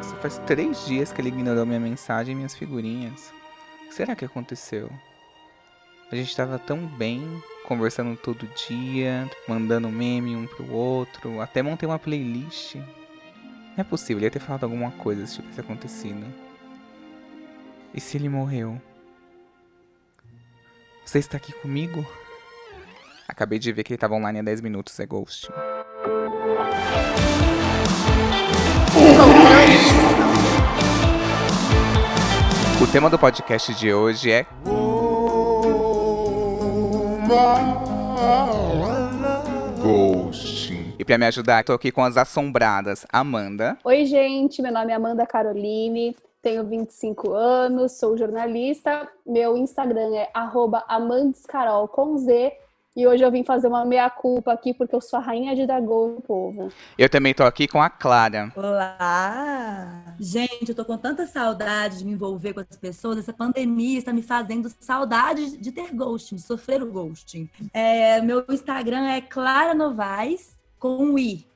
Nossa, faz três dias que ele ignorou minha mensagem e minhas figurinhas. O que será que aconteceu? A gente tava tão bem, conversando todo dia, mandando meme um pro outro, até montei uma playlist. Não é possível, ele ia ter falado alguma coisa se tivesse acontecido. E se ele morreu? Você está aqui comigo? Acabei de ver que ele tava online há 10 minutos, é Ghost. Tema do podcast de hoje é Ghosting. E pra me ajudar, tô aqui com as assombradas Amanda. Oi, gente, meu nome é Amanda Caroline, tenho 25 anos, sou jornalista. Meu Instagram é amandescarol com Z e hoje eu vim fazer uma meia-culpa aqui, porque eu sou a rainha de dar gol no povo. Eu também tô aqui com a Clara. Olá! Gente, eu tô com tanta saudade de me envolver com as pessoas. Essa pandemia está me fazendo saudade de ter ghosting, de sofrer o ghosting. É, meu Instagram é Clara Novaes, com um I.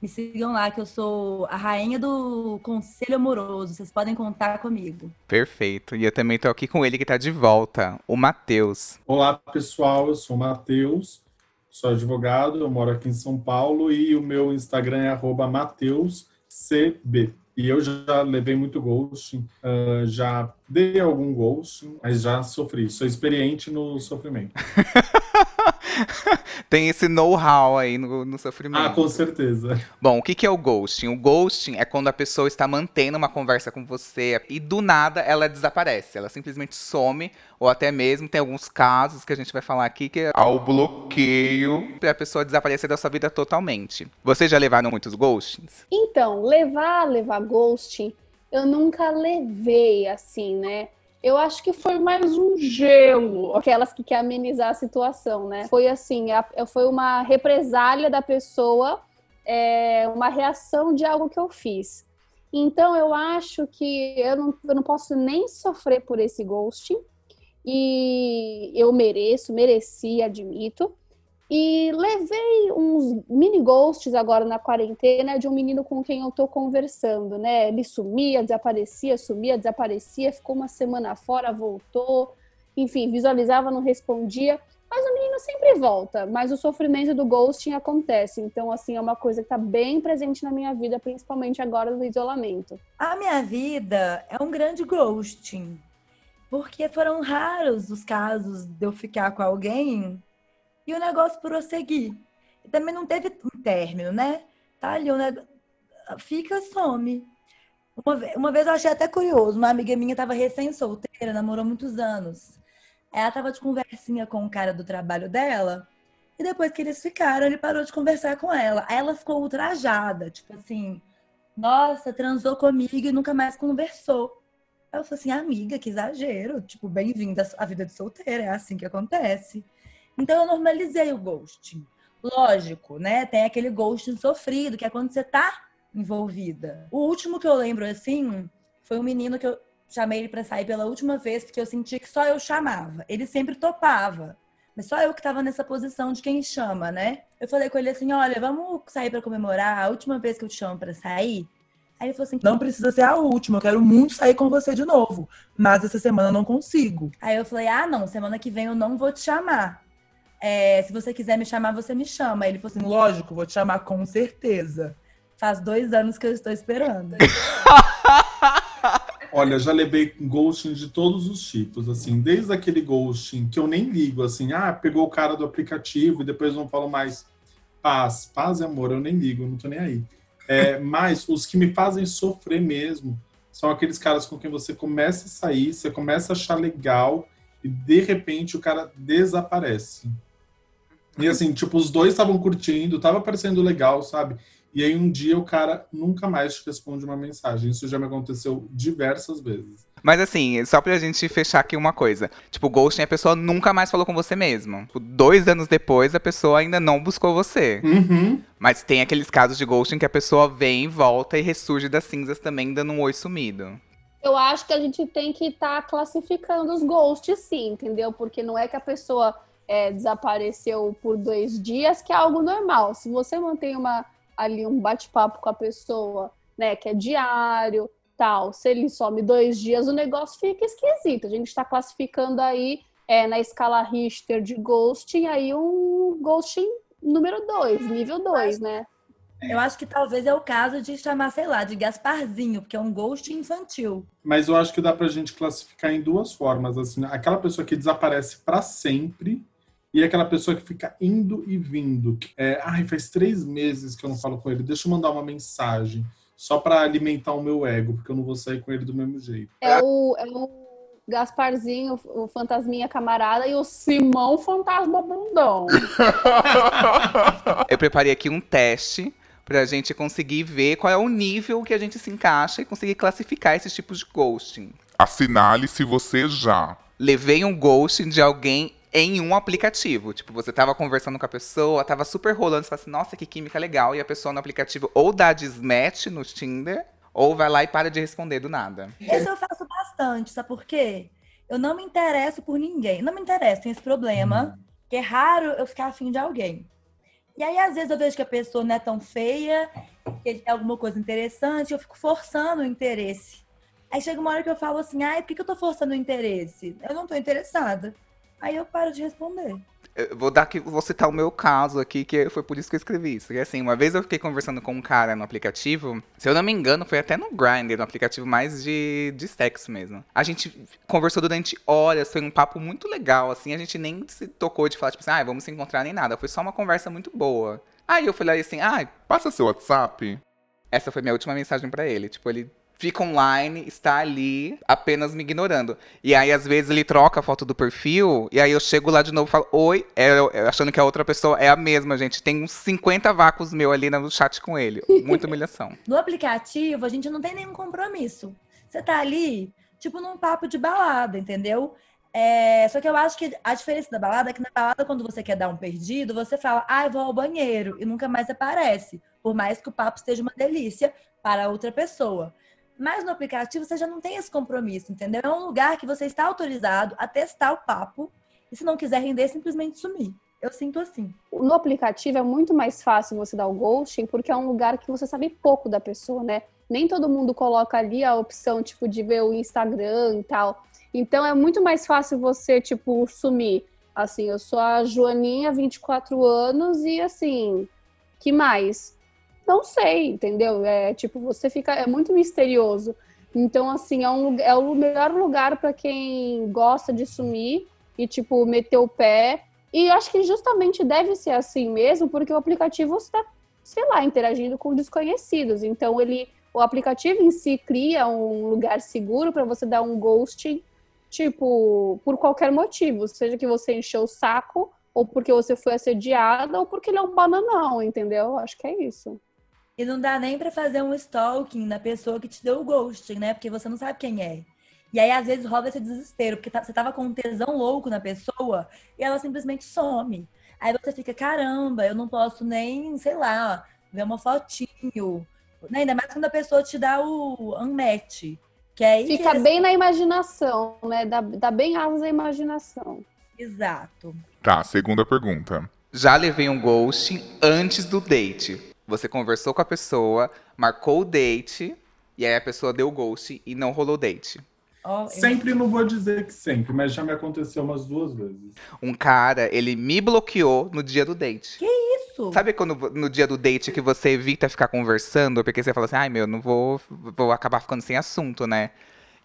Me sigam lá, que eu sou a rainha do conselho amoroso. Vocês podem contar comigo. Perfeito. E eu também tô aqui com ele que tá de volta, o Matheus. Olá, pessoal. Eu sou o Matheus, sou advogado, eu moro aqui em São Paulo e o meu Instagram é MatheusCB. E eu já levei muito ghosting, uh, já dei algum ghosting, mas já sofri. Sou experiente no sofrimento. Tem esse know-how aí no, no, sofrimento. Ah, com certeza. Bom, o que, que é o ghosting? O ghosting é quando a pessoa está mantendo uma conversa com você e do nada ela desaparece. Ela simplesmente some, ou até mesmo tem alguns casos que a gente vai falar aqui que é ao bloqueio para a pessoa desaparecer da sua vida totalmente. Vocês já levaram muitos ghostings? Então, levar, levar ghosting, eu nunca levei assim, né? Eu acho que foi mais um gelo, aquelas que quer amenizar a situação, né? Foi assim, a, foi uma represália da pessoa, é, uma reação de algo que eu fiz. Então eu acho que eu não, eu não posso nem sofrer por esse ghosting, e eu mereço, mereci, admito. E levei uns mini ghosts agora na quarentena de um menino com quem eu tô conversando, né? Ele sumia, desaparecia, sumia, desaparecia, ficou uma semana fora, voltou, enfim, visualizava, não respondia. Mas o menino sempre volta, mas o sofrimento do ghosting acontece. Então, assim, é uma coisa que tá bem presente na minha vida, principalmente agora no isolamento. A minha vida é um grande ghosting. Porque foram raros os casos de eu ficar com alguém e o negócio prosseguir. Também não teve um término, né? Tá ali, o negócio... fica, some. Uma vez, uma vez eu achei até curioso, uma amiga minha estava recém-solteira, namorou muitos anos. Ela tava de conversinha com o cara do trabalho dela, e depois que eles ficaram, ele parou de conversar com ela. Aí ela ficou ultrajada, tipo assim, nossa, transou comigo e nunca mais conversou. Aí eu falei assim, amiga, que exagero. Tipo, bem-vinda à vida de solteira, é assim que acontece. Então eu normalizei o ghosting. Lógico, né? Tem aquele ghosting sofrido, que é quando você tá envolvida. O último que eu lembro assim foi um menino que eu chamei ele para sair pela última vez porque eu senti que só eu chamava. Ele sempre topava. Mas só eu que tava nessa posição de quem chama, né? Eu falei com ele assim: "Olha, vamos sair para comemorar a última vez que eu te chamo para sair?" Aí ele falou assim: Não precisa ser a última, eu quero muito sair com você de novo. Mas essa semana eu não consigo. Aí eu falei: Ah, não, semana que vem eu não vou te chamar. É, se você quiser me chamar, você me chama. Ele falou assim: Lógico, vou te chamar com certeza. Faz dois anos que eu estou esperando. Olha, já levei ghosting de todos os tipos, assim, desde aquele ghosting que eu nem ligo, assim, ah, pegou o cara do aplicativo e depois não falo mais paz, paz e amor, eu nem ligo, eu não tô nem aí. É, mas os que me fazem sofrer mesmo são aqueles caras com quem você começa a sair, você começa a achar legal e de repente o cara desaparece. E assim, tipo, os dois estavam curtindo, tava parecendo legal, sabe? E aí um dia o cara nunca mais te responde uma mensagem. Isso já me aconteceu diversas vezes. Mas assim, só pra gente fechar aqui uma coisa. Tipo, ghosting, a pessoa nunca mais falou com você mesmo. Tipo, dois anos depois, a pessoa ainda não buscou você. Uhum. Mas tem aqueles casos de ghosting que a pessoa vem, volta e ressurge das cinzas também, dando um oi sumido. Eu acho que a gente tem que estar tá classificando os ghosts, sim, entendeu? Porque não é que a pessoa é, desapareceu por dois dias, que é algo normal. Se você mantém uma ali um bate-papo com a pessoa né, que é diário, tal. Se ele some dois dias, o negócio fica esquisito. A gente está classificando aí é, na escala Richter de ghosting, aí um ghosting número 2, nível 2, né? Eu acho que talvez é o caso de chamar, sei lá, de Gasparzinho, porque é um ghost infantil. Mas eu acho que dá pra gente classificar em duas formas, assim, aquela pessoa que desaparece para sempre e aquela pessoa que fica indo e vindo. É, ai, faz três meses que eu não falo com ele, deixa eu mandar uma mensagem só para alimentar o meu ego, porque eu não vou sair com ele do mesmo jeito. É o, é o Gasparzinho, o fantasminha camarada, e o Simão fantasma bundão. eu preparei aqui um teste pra gente conseguir ver qual é o nível que a gente se encaixa e conseguir classificar esses tipos de ghosting. Assinale se você já. Levei um ghosting de alguém em um aplicativo. Tipo, você tava conversando com a pessoa, tava super rolando, você fala assim, nossa, que química legal. E a pessoa no aplicativo ou dá desmatch no Tinder, ou vai lá e para de responder do nada. Isso eu faço bastante, sabe por quê? Eu não me interesso por ninguém. Não me interesso, tem esse problema. Hum. Que é raro eu ficar afim de alguém. E aí, às vezes, eu vejo que a pessoa não é tão feia, que ele tem alguma coisa interessante, eu fico forçando o interesse. Aí chega uma hora que eu falo assim, ai, por que, que eu tô forçando o interesse? Eu não tô interessada. Aí eu paro de responder. Eu vou dar aqui, vou citar o meu caso aqui, que foi por isso que eu escrevi isso. E assim, uma vez eu fiquei conversando com um cara no aplicativo, se eu não me engano, foi até no Grindr, no aplicativo mais de, de sexo mesmo. A gente conversou durante horas, foi um papo muito legal, assim, a gente nem se tocou de falar, tipo assim, ah, vamos se encontrar nem nada. Foi só uma conversa muito boa. Aí eu falei assim, ah, passa seu WhatsApp. Essa foi minha última mensagem para ele. Tipo, ele fica online, está ali, apenas me ignorando. E aí, às vezes, ele troca a foto do perfil, e aí eu chego lá de novo e falo, oi, é, achando que a outra pessoa é a mesma, gente. Tem uns 50 vácuos meu ali no chat com ele. Muita humilhação. no aplicativo, a gente não tem nenhum compromisso. Você tá ali, tipo, num papo de balada, entendeu? É, só que eu acho que a diferença da balada é que na balada, quando você quer dar um perdido, você fala, ah, eu vou ao banheiro, e nunca mais aparece. Por mais que o papo esteja uma delícia para outra pessoa. Mas no aplicativo você já não tem esse compromisso, entendeu? É um lugar que você está autorizado a testar o papo e se não quiser render, simplesmente sumir. Eu sinto assim. No aplicativo é muito mais fácil você dar o ghosting porque é um lugar que você sabe pouco da pessoa, né? Nem todo mundo coloca ali a opção, tipo, de ver o Instagram e tal. Então é muito mais fácil você, tipo, sumir. Assim, eu sou a Joaninha, 24 anos, e assim, que mais? Não sei, entendeu? É tipo, você fica. É muito misterioso. Então, assim, é, um, é o melhor lugar para quem gosta de sumir e, tipo, meter o pé. E acho que justamente deve ser assim mesmo, porque o aplicativo está, sei lá, interagindo com desconhecidos. Então, ele, o aplicativo em si cria um lugar seguro para você dar um ghosting, tipo, por qualquer motivo. Seja que você encheu o saco, ou porque você foi assediada, ou porque ele é um bananão, entendeu? Acho que é isso. E não dá nem para fazer um stalking na pessoa que te deu o ghosting, né? Porque você não sabe quem é. E aí, às vezes, rola esse desespero, porque tá, você tava com um tesão louco na pessoa e ela simplesmente some. Aí você fica, caramba, eu não posso nem, sei lá, ver uma fotinho. Né? Ainda mais quando a pessoa te dá o unmatch. Que é aí Fica que bem na imaginação, né? Dá, dá bem asas à imaginação. Exato. Tá, segunda pergunta. Já levei um ghosting antes do date. Você conversou com a pessoa, marcou o date, e aí a pessoa deu o ghost e não rolou date. Oh, sempre eu... não vou dizer que sempre, mas já me aconteceu umas duas vezes. Um cara, ele me bloqueou no dia do date. Que isso? Sabe quando no dia do date que você evita ficar conversando, porque você fala assim, ai meu, não vou, vou acabar ficando sem assunto, né?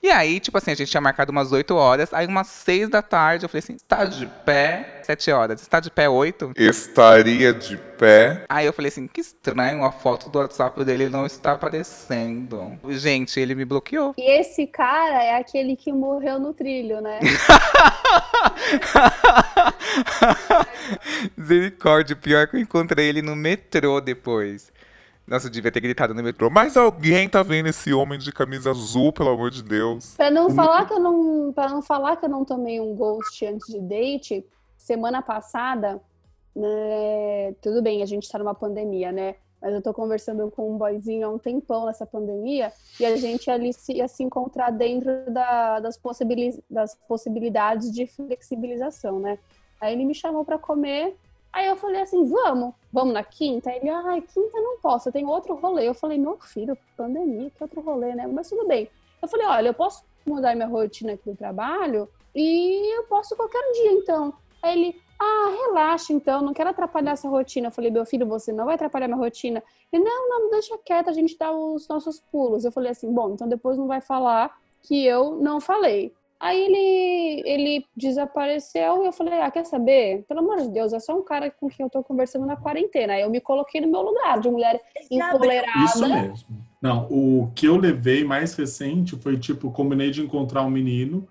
E aí, tipo assim, a gente tinha marcado umas 8 horas. Aí, umas 6 da tarde, eu falei assim: está de pé? 7 horas. Está de pé 8? Estaria de pé. Aí eu falei assim: que estranho, a foto do WhatsApp dele não está aparecendo. Gente, ele me bloqueou. E esse cara é aquele que morreu no trilho, né? Misericórdia, pior que eu encontrei ele no metrô depois. Nossa, eu devia ter gritado no metrô. Mas alguém tá vendo esse homem de camisa azul, pelo amor de Deus. Pra não falar que eu não, para não falar que eu não tomei um ghost antes de date, semana passada, né, tudo bem, a gente tá numa pandemia, né? Mas eu tô conversando com um boyzinho há um tempão nessa pandemia e a gente ali se, ia se encontrar dentro da, das, possibilidades, das possibilidades de flexibilização, né? Aí ele me chamou para comer Aí eu falei assim, vamos, vamos na quinta? Ele, ai, quinta não posso, eu tenho outro rolê. Eu falei, meu filho, pandemia, que outro rolê, né? Mas tudo bem. Eu falei, olha, eu posso mudar minha rotina aqui do trabalho e eu posso qualquer dia, então. Aí ele, ah, relaxa então, não quero atrapalhar essa rotina. Eu falei, meu filho, você não vai atrapalhar minha rotina. Ele, não, não, deixa quieto, a gente dá os nossos pulos. Eu falei assim, bom, então depois não vai falar que eu não falei. Aí ele, ele desapareceu e eu falei, ah, quer saber? Pelo amor de Deus, é só um cara com quem eu tô conversando na quarentena. Aí eu me coloquei no meu lugar, de mulher empolerada. Isso mesmo. Não, o que eu levei mais recente foi, tipo, combinei de encontrar um menino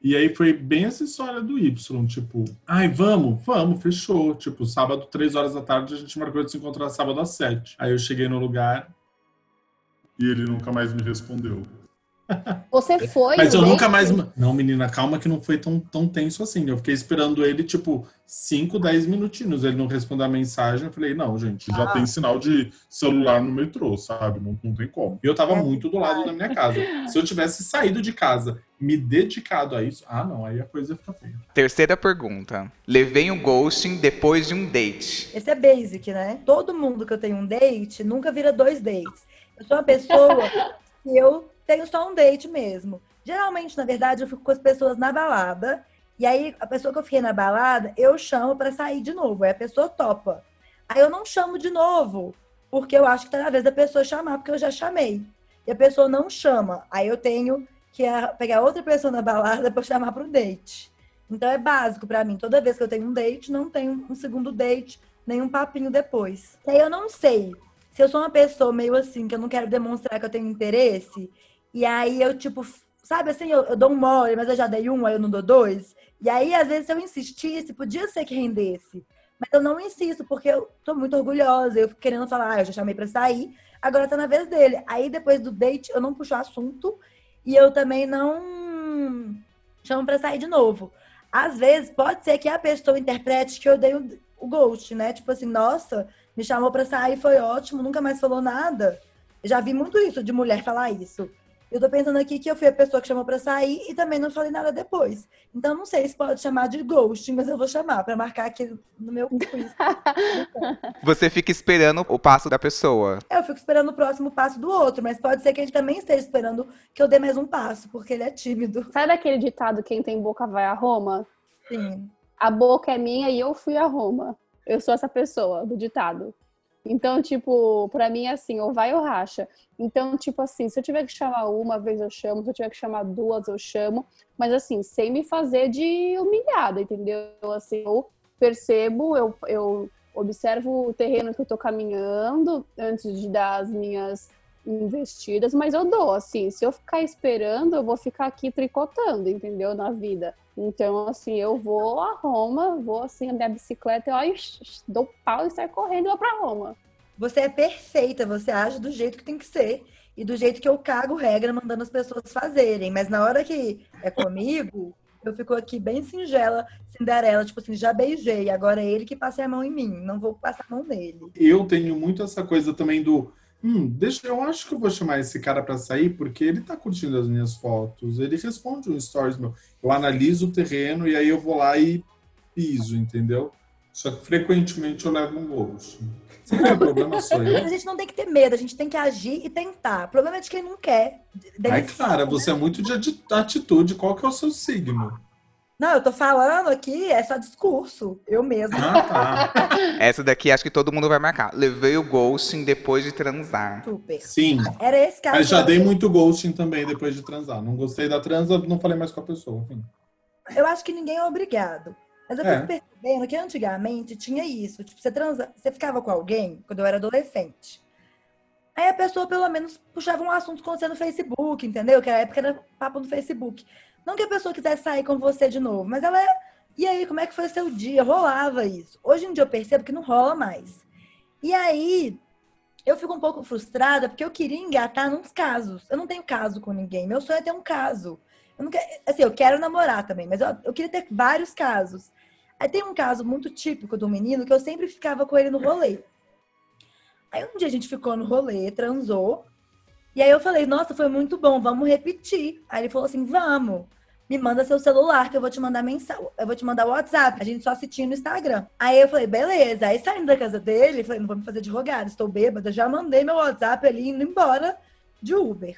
e aí foi bem essa história do Y, tipo, ai, vamos, vamos, fechou. Tipo, sábado, três horas da tarde, a gente marcou de se encontrar sábado às sete. Aí eu cheguei no lugar e ele nunca mais me respondeu. Você foi. Mas eu nunca mais. Não, menina, calma que não foi tão, tão tenso assim. Eu fiquei esperando ele, tipo, 5, 10 minutinhos. Ele não respondeu a mensagem. Eu falei, não, gente, já Ah. tem sinal de celular no metrô, sabe? Não, não tem como. E eu tava É muito do lado da minha casa. Se eu tivesse saído de casa, me dedicado a isso, ah, não, aí a coisa fica feia. Terceira pergunta. Levei um ghosting depois de um date. Esse é basic, né? Todo mundo que eu tenho um date nunca vira dois dates. Eu sou uma pessoa que eu tenho só um date mesmo. Geralmente, na verdade, eu fico com as pessoas na balada. E aí, a pessoa que eu fiquei na balada, eu chamo pra sair de novo. Aí a pessoa topa. Aí eu não chamo de novo, porque eu acho que tá na vez da pessoa chamar, porque eu já chamei. E a pessoa não chama. Aí eu tenho que ah, pegar outra pessoa na balada pra chamar pro date. Então é básico pra mim. Toda vez que eu tenho um date, não tenho um segundo date, nem um papinho depois. E aí eu não sei se eu sou uma pessoa meio assim, que eu não quero demonstrar que eu tenho interesse, e aí eu, tipo, sabe assim, eu, eu dou um mole, mas eu já dei um, aí eu não dou dois. E aí, às vezes, se eu insistisse, podia ser que rendesse. Mas eu não insisto, porque eu tô muito orgulhosa. Eu fico querendo falar, ah, eu já chamei pra sair, agora tá na vez dele. Aí, depois do date, eu não puxo o assunto e eu também não chamo pra sair de novo. Às vezes, pode ser que a pessoa interprete que eu dei o, o ghost, né? Tipo assim, nossa, me chamou pra sair, foi ótimo, nunca mais falou nada. Já vi muito isso, de mulher falar isso. Eu tô pensando aqui que eu fui a pessoa que chamou pra sair e também não falei nada depois. Então, não sei se pode chamar de ghosting, mas eu vou chamar pra marcar aqui no meu quiz. Você fica esperando o passo da pessoa. Eu fico esperando o próximo passo do outro, mas pode ser que ele também esteja esperando que eu dê mais um passo, porque ele é tímido. Sabe aquele ditado, quem tem boca vai a Roma? Sim. A boca é minha e eu fui a Roma. Eu sou essa pessoa do ditado. Então, tipo, pra mim é assim, ou vai ou racha. Então, tipo assim, se eu tiver que chamar uma vez eu chamo, se eu tiver que chamar duas eu chamo, mas assim, sem me fazer de humilhada, entendeu? Assim, eu percebo, eu, eu observo o terreno que eu tô caminhando antes de dar as minhas investidas, mas eu dou, assim, se eu ficar esperando, eu vou ficar aqui tricotando, entendeu? Na vida. Então, assim, eu vou a Roma, vou assim, andar de bicicleta e ó, dou pau e saio correndo lá pra Roma. Você é perfeita, você age do jeito que tem que ser. E do jeito que eu cago regra mandando as pessoas fazerem. Mas na hora que é comigo, eu fico aqui bem singela, Cinderela, tipo assim, já beijei, agora é ele que passe a mão em mim, não vou passar a mão nele. Eu tenho muito essa coisa também do. Hum, deixa, eu acho que eu vou chamar esse cara pra sair porque ele tá curtindo as minhas fotos, ele responde um stories meu. Eu analiso o terreno e aí eu vou lá e piso, entendeu? Só que frequentemente eu levo um ghost. Será que o problema sou eu? a gente não tem que ter medo, a gente tem que agir e tentar. O problema é de quem não quer. Ai, né? você é muito de ati- atitude. Qual que é o seu signo? Não, eu tô falando aqui, é só discurso. Eu mesma. Ah, tá. Essa daqui acho que todo mundo vai marcar. Levei o ghosting depois de transar. Super. Sim. Era esse caso. Mas já dei muito ghosting também depois de transar. Não gostei da transa, não falei mais com a pessoa. Enfim. Eu acho que ninguém é obrigado. Mas eu É. fico percebendo que antigamente tinha isso. Tipo, você transa, você ficava com alguém quando eu era adolescente. Aí a pessoa, pelo menos, puxava um assunto com você no Facebook, entendeu? Que na época era papo no Facebook. Não que a pessoa quisesse sair com você de novo, mas ela. E aí, como é que foi o seu dia? Rolava isso. Hoje em dia eu percebo que não rola mais. E aí, eu fico um pouco frustrada porque eu queria engatar nos casos. Eu não tenho caso com ninguém. Meu sonho é ter um caso. Eu não quero, assim, eu quero namorar também, mas eu, eu queria ter vários casos. Aí tem um caso muito típico do menino que eu sempre ficava com ele no rolê. Aí um dia a gente ficou no rolê, transou. E aí eu falei, nossa, foi muito bom, vamos repetir. Aí ele falou assim, vamos. me manda seu celular que eu vou te mandar mensagem, eu vou te mandar o WhatsApp. A gente só se tinha no Instagram. Aí eu falei, beleza. Aí saindo da casa dele, falei, não vou me fazer de rogada, estou bêbada, já mandei meu WhatsApp ali indo embora de Uber.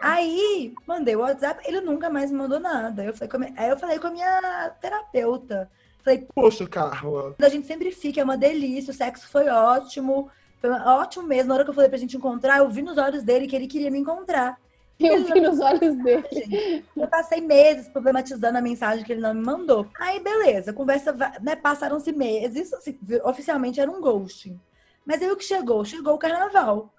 Aí, mandei o WhatsApp, ele nunca mais me mandou nada. Eu falei com a minha- aí eu falei com a minha terapeuta. Falei, Poxa, Carla. a gente sempre fica, é uma delícia, o sexo foi ótimo. Foi ótimo mesmo. Na hora que eu falei pra gente encontrar, eu vi nos olhos dele que ele queria me encontrar. Eu vi nos olhos dele. Eu passei meses problematizando a mensagem que ele não me mandou. Aí, beleza, conversa, né? Passaram-se meses, assim, oficialmente era um ghosting. Mas aí o que chegou? Chegou o carnaval.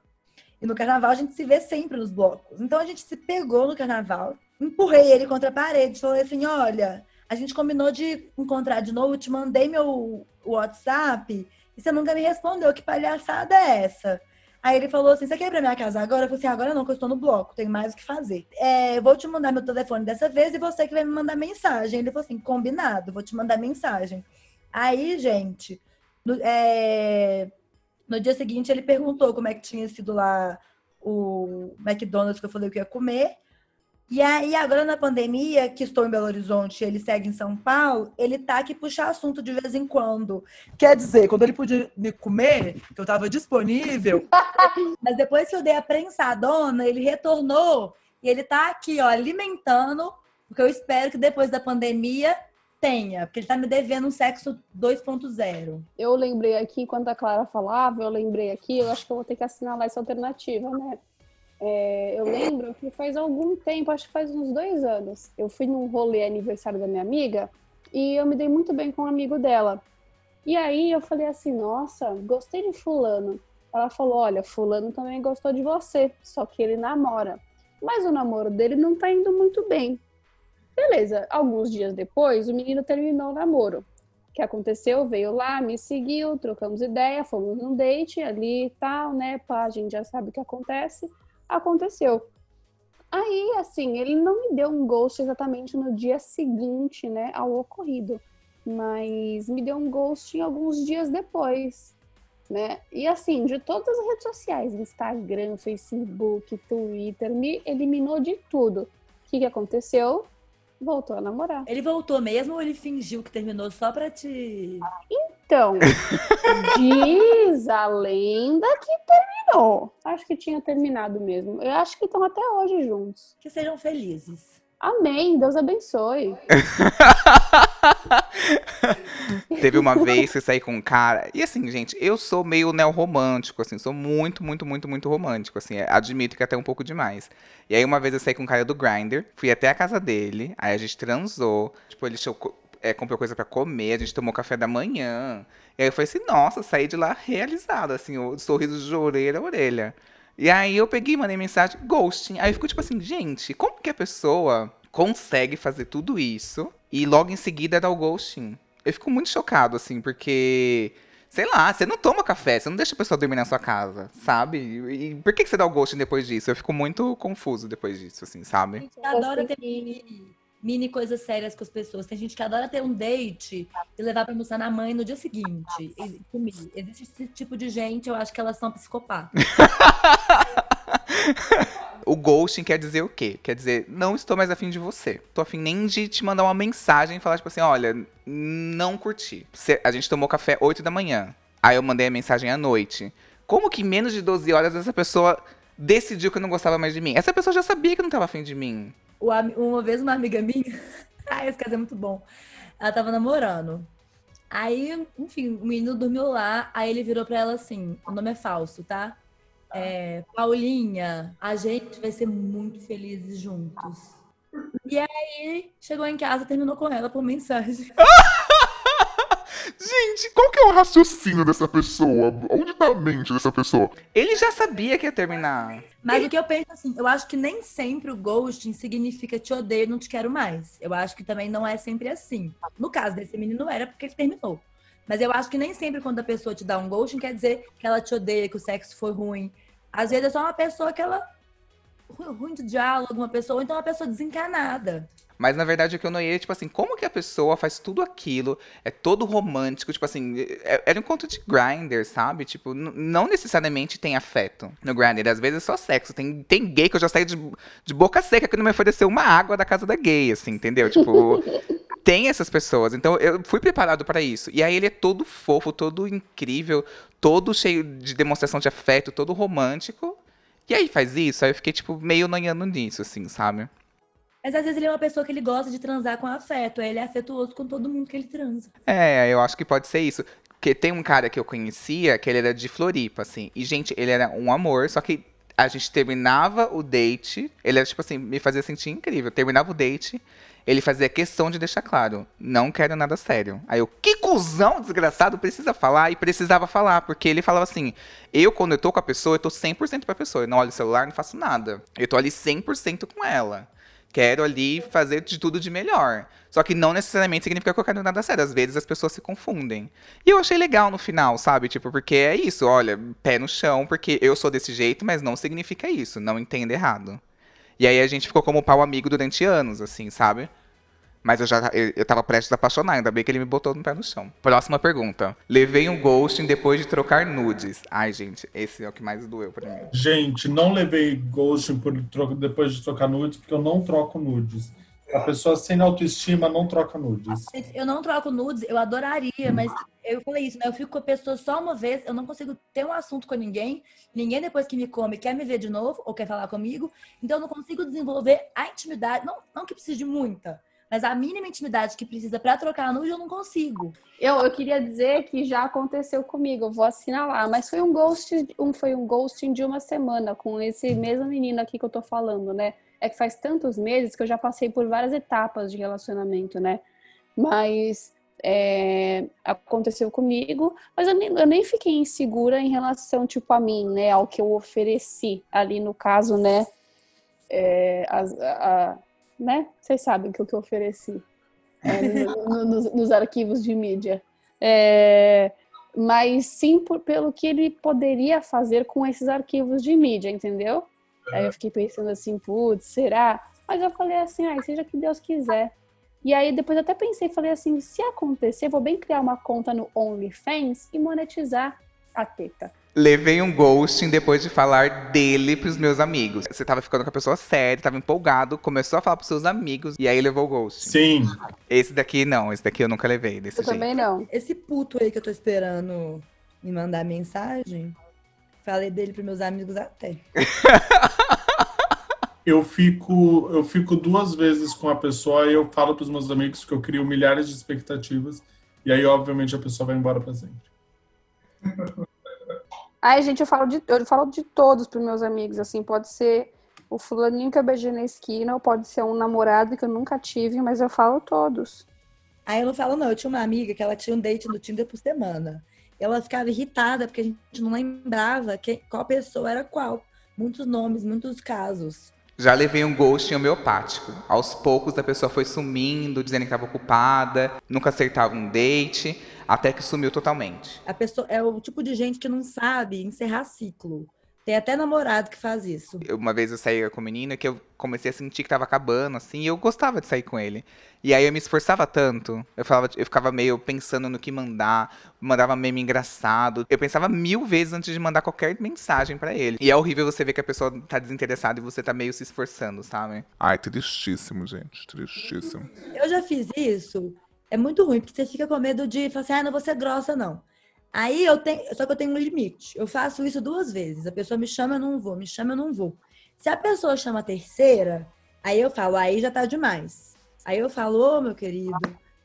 E no carnaval a gente se vê sempre nos blocos. Então a gente se pegou no carnaval, empurrei ele contra a parede, falei assim: olha, a gente combinou de encontrar de novo, te mandei meu WhatsApp e você nunca me respondeu. Que palhaçada é essa? Aí ele falou assim: você quer ir pra minha casa agora? Eu falei assim: agora não, que eu estou no bloco, tenho mais o que fazer. É, vou te mandar meu telefone dessa vez e você que vai me mandar mensagem. Ele falou assim: combinado, vou te mandar mensagem. Aí, gente, no, é, no dia seguinte ele perguntou como é que tinha sido lá o McDonald's que eu falei que ia comer. E aí, agora na pandemia, que estou em Belo Horizonte e ele segue em São Paulo, ele tá aqui puxar assunto de vez em quando. Quer dizer, quando ele podia me comer, que eu tava disponível, Mas depois que eu dei a prensadona, ele retornou e ele tá aqui, ó, alimentando, porque eu espero que depois da pandemia tenha, porque ele tá me devendo um sexo 2.0. Eu lembrei aqui, enquanto a Clara falava, eu lembrei aqui, eu acho que eu vou ter que assinalar essa alternativa, né? É, eu lembro que faz algum tempo, acho que faz uns dois anos, eu fui num rolê aniversário da minha amiga e eu me dei muito bem com um amigo dela. E aí eu falei assim, nossa, gostei de fulano. Ela falou, olha, fulano também gostou de você, só que ele namora. Mas o namoro dele não tá indo muito bem. Beleza, alguns dias depois, o menino terminou o namoro. O que aconteceu? Veio lá, me seguiu, trocamos ideia, fomos num date ali e tal, né? Pá, a gente já sabe o que acontece. Aconteceu. Aí, assim, ele não me deu um ghost exatamente no dia seguinte, né, ao ocorrido. Mas me deu um ghost alguns dias depois, né? E assim, de todas as redes sociais, Instagram, Facebook, Twitter, me eliminou de tudo. O que, que aconteceu? Voltou a namorar. Ele voltou mesmo ou ele fingiu que terminou só pra te. Então, diz a lenda que terminou. Acho que tinha terminado mesmo. Eu acho que estão até hoje juntos. Que sejam felizes. Amém. Deus abençoe. Teve uma vez que eu saí com um cara. E assim, gente, eu sou meio neo-romântico, assim, sou muito, muito, muito, muito romântico, assim. é, Admito que até um pouco demais. E aí uma vez eu saí com um cara do Grindr, fui até a casa dele, aí a gente transou. Tipo, ele chocou- é, comprou coisa pra comer, a gente tomou café da manhã. E aí eu falei assim, nossa, saí de lá realizado, assim, o sorriso de orelha a orelha. E aí eu peguei mandei mensagem, ghosting. Aí ficou tipo assim, gente, como que a pessoa consegue fazer tudo isso e logo em seguida dar o ghosting? Eu fico muito chocado, assim, porque. Sei lá, você não toma café, você não deixa a pessoa dormir na sua casa, sabe? E, e por que, que você dá o ghosting depois disso? Eu fico muito confuso depois disso, assim, sabe? gente que adora ter mini, mini coisas sérias com as pessoas. Tem gente que adora ter um date e levar pra almoçar na mãe no dia seguinte. E, comigo. Existe esse tipo de gente, eu acho que elas são psicopatas. O ghosting quer dizer o quê? Quer dizer, não estou mais afim de você. Tô afim nem de te mandar uma mensagem e falar, tipo assim, olha, não curti. A gente tomou café 8 da manhã. Aí eu mandei a mensagem à noite. Como que menos de 12 horas essa pessoa decidiu que não gostava mais de mim? Essa pessoa já sabia que não tava afim de mim. Uma vez uma amiga minha, ai, esse caso é muito bom. Ela tava namorando. Aí, enfim, o menino dormiu lá, aí ele virou pra ela assim: o nome é falso, tá? É, Paulinha, a gente vai ser muito felizes juntos. E aí, chegou em casa, terminou com ela por mensagem. Gente, qual que é o raciocínio dessa pessoa? Onde tá a mente dessa pessoa? Ele já sabia que ia terminar. Mas o que eu penso assim, eu acho que nem sempre o ghosting significa te odeio, não te quero mais. Eu acho que também não é sempre assim. No caso desse menino era porque ele terminou. Mas eu acho que nem sempre quando a pessoa te dá um ghosting quer dizer que ela te odeia, que o sexo foi ruim. Às vezes é só uma pessoa que ela ru- ruim de diálogo, uma pessoa, ou então uma pessoa desencanada. Mas na verdade o que eu noiei é, tipo assim, como que a pessoa faz tudo aquilo, é todo romântico, tipo assim, é- era um encontro de grinder, sabe? Tipo, não necessariamente tem afeto no grinder, às vezes é só sexo. Tem, tem gay que eu já saí de, de boca seca que não me ofereceu uma água da casa da gay, assim, entendeu? Tipo, tem essas pessoas. Então eu fui preparado pra isso. E aí ele é todo fofo, todo incrível, todo cheio de demonstração de afeto, todo romântico. E aí faz isso, aí eu fiquei, tipo, meio noiando nisso, assim, sabe? Mas às vezes ele é uma pessoa que ele gosta de transar com afeto. Aí ele é afetuoso com todo mundo que ele transa. É, eu acho que pode ser isso. Porque tem um cara que eu conhecia que ele era de Floripa, assim. E, gente, ele era um amor, só que a gente terminava o date. Ele era, tipo assim, me fazia sentir incrível. Terminava o date, ele fazia questão de deixar claro: não quero nada sério. Aí eu, que cuzão desgraçado, precisa falar. E precisava falar, porque ele falava assim: eu, quando eu tô com a pessoa, eu tô 100% pra pessoa. Eu não olho o celular, não faço nada. Eu tô ali 100% com ela. Quero ali fazer de tudo de melhor. Só que não necessariamente significa que eu quero nada sério. Às vezes as pessoas se confundem. E eu achei legal no final, sabe? Tipo, porque é isso, olha, pé no chão, porque eu sou desse jeito, mas não significa isso. Não entenda errado. E aí a gente ficou como pau amigo durante anos, assim, sabe? Mas eu já eu, tava prestes a apaixonar, ainda bem que ele me botou no pé no chão. Próxima pergunta. Levei um ghosting depois de trocar nudes. Ai, gente, esse é o que mais doeu pra mim. Gente, não levei ghosting por depois de trocar nudes, porque eu não troco nudes. A pessoa sem autoestima não troca nudes. Eu não troco nudes, eu adoraria, mas eu falei isso, né? Eu fico com a pessoa só uma vez, eu não consigo ter um assunto com ninguém. Ninguém depois que me come quer me ver de novo ou quer falar comigo. Então eu não consigo desenvolver a intimidade, não, não que precise de muita, mas a mínima intimidade que precisa pra trocar nude eu não consigo. Eu, eu queria dizer que já aconteceu comigo, eu vou assinalar, mas foi um ghost, um, foi um ghosting de uma semana com esse mesmo menino aqui que eu tô falando, né? É que faz tantos meses que eu já passei por várias etapas de relacionamento, né? Mas é, aconteceu comigo, mas eu nem, eu nem fiquei insegura em relação, tipo, a mim, né? Ao que eu ofereci ali no caso, né? É, a- a- né? Vocês sabem que o que eu ofereci é, no- no- nos, nos arquivos de mídia. É, mas sim por- pelo que ele poderia fazer com esses arquivos de mídia, entendeu? Aí eu fiquei pensando assim, putz, será? Mas eu falei assim, ai, seja que Deus quiser. E aí depois eu até pensei, falei assim, se acontecer, vou bem criar uma conta no OnlyFans e monetizar a teta. Levei um ghosting depois de falar dele pros meus amigos. Você tava ficando com a pessoa séria, tava empolgado, começou a falar pros seus amigos e aí levou o ghosting. Sim. Esse daqui não, esse daqui eu nunca levei desse Eu jeito. também não. Esse puto aí que eu tô esperando me mandar mensagem, falei dele pros meus amigos até. Eu fico, eu fico duas vezes com a pessoa e eu falo para os meus amigos que eu crio milhares de expectativas e aí, obviamente, a pessoa vai embora para sempre. Ai, gente, eu falo de, eu falo de todos pros meus amigos, assim, pode ser o fulaninho que eu beijei na esquina, ou pode ser um namorado que eu nunca tive, mas eu falo todos. Aí eu não falo, não. Eu tinha uma amiga que ela tinha um date no Tinder por semana. Ela ficava irritada porque a gente não lembrava quem, qual pessoa era qual. Muitos nomes, muitos casos. Já levei um ghosting homeopático. Aos poucos a pessoa foi sumindo, dizendo que estava ocupada, nunca acertava um date, até que sumiu totalmente. A pessoa é o tipo de gente que não sabe encerrar ciclo. Tem até namorado que faz isso. Uma vez eu saía com um menino que eu comecei a sentir que tava acabando, assim, e eu gostava de sair com ele. E aí eu me esforçava tanto, eu, falava, eu ficava meio pensando no que mandar, mandava meme engraçado. Eu pensava mil vezes antes de mandar qualquer mensagem pra ele. E é horrível você ver que a pessoa tá desinteressada e você tá meio se esforçando, sabe? Ai, tristíssimo, gente. Tristíssimo. Eu já fiz isso. É muito ruim, porque você fica com medo de falar assim, ah, não vou ser grossa, não. Aí eu tenho, só que eu tenho um limite. Eu faço isso duas vezes. A pessoa me chama, eu não vou, me chama, eu não vou. Se a pessoa chama a terceira, aí eu falo, aí já tá demais. Aí eu falo, ô meu querido,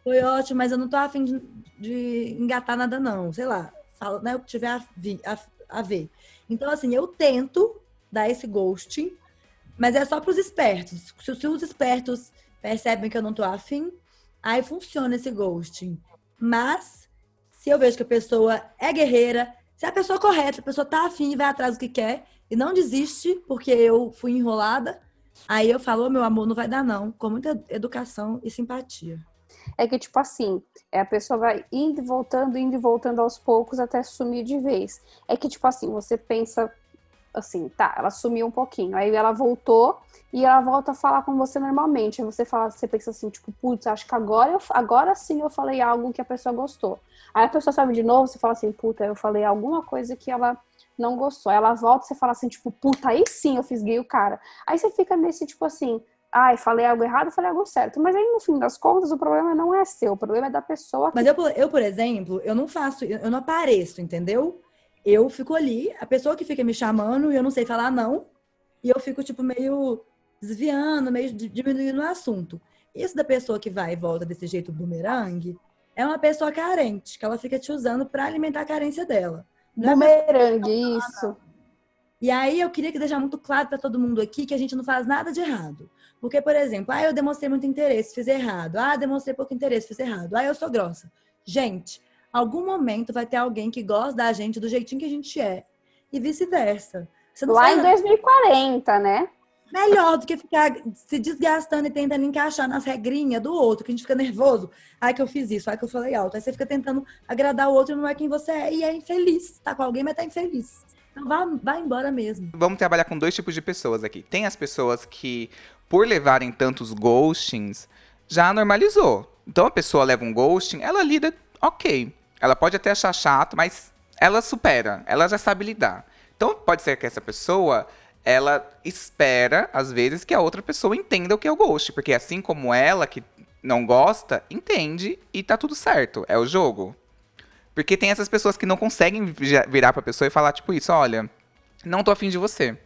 foi ótimo, mas eu não tô afim de, de engatar nada, não. Sei lá, falo, né, o que tiver a, vi- a- a ver. Então, assim, eu tento dar esse ghosting, mas é só pros espertos. Se, se os espertos percebem que eu não tô afim, aí funciona esse ghosting. Mas, se eu vejo que a pessoa é guerreira, se a pessoa é correta, a pessoa tá afim e vai atrás do que quer, e não desiste porque eu fui enrolada, aí eu falo, "Ô, meu amor, não vai dar não, com muita educação e simpatia. É que, tipo assim, é, a pessoa vai indo e voltando, indo e voltando aos poucos até sumir de vez. É que, tipo assim, você pensa assim, tá, ela sumiu um pouquinho. Aí ela voltou e ela volta a falar com você normalmente. Aí você fala, você pensa assim, tipo, putz, acho que agora, eu, agora sim eu falei algo que a pessoa gostou. Aí a pessoa sabe de novo, você fala assim, puta, eu falei alguma coisa que ela não gostou. Aí ela volta e você fala assim, tipo, puta, aí sim eu fiz gay o cara. Aí você fica nesse, tipo assim, ai, falei algo errado, falei algo certo. Mas aí, no fim das contas, o problema não é seu, o problema é da pessoa. Mas eu, por- eu, por exemplo, eu não faço, eu não apareço, entendeu? Eu fico ali, a pessoa que fica me chamando e eu não sei falar não, e eu fico, tipo, meio desviando, meio di- diminuindo o assunto. Isso da pessoa que vai e volta desse jeito bumerangue é uma pessoa carente, que ela fica te usando pra alimentar a carência dela. Não é Bumerangue, isso. E aí eu queria que deixar muito claro para todo mundo aqui que a gente não faz nada de errado. Porque, por exemplo, ah, eu demonstrei muito interesse, fiz errado. Ah, demonstrei pouco interesse, fiz errado. Ah, eu sou grossa. Gente, algum momento vai ter alguém que gosta da gente do jeitinho que a gente é. E vice-versa. Lá em 2040, né? melhor do que ficar se desgastando e tentando encaixar nas regrinhas do outro, que a gente fica nervoso. Ai, que eu fiz isso, ai, que eu falei alto. Aí você fica tentando agradar o outro e não é quem você é. E é infeliz. Tá com alguém, mas tá infeliz. Então vá, vá embora mesmo. Vamos trabalhar com dois tipos de pessoas aqui. Tem as pessoas que, por levarem tantos ghostings, já normalizou. Então a pessoa leva um ghosting, ela lida ok. Ela pode até achar chato, mas ela supera, ela já sabe lidar. Então pode ser que essa pessoa, ela espera, às vezes, que a outra pessoa entenda o que é o ghost. Porque assim como ela, que não gosta, entende e tá tudo certo. É o jogo. Porque tem essas pessoas que não conseguem vi- virar pra pessoa e falar, tipo, isso, olha, não tô afim de você.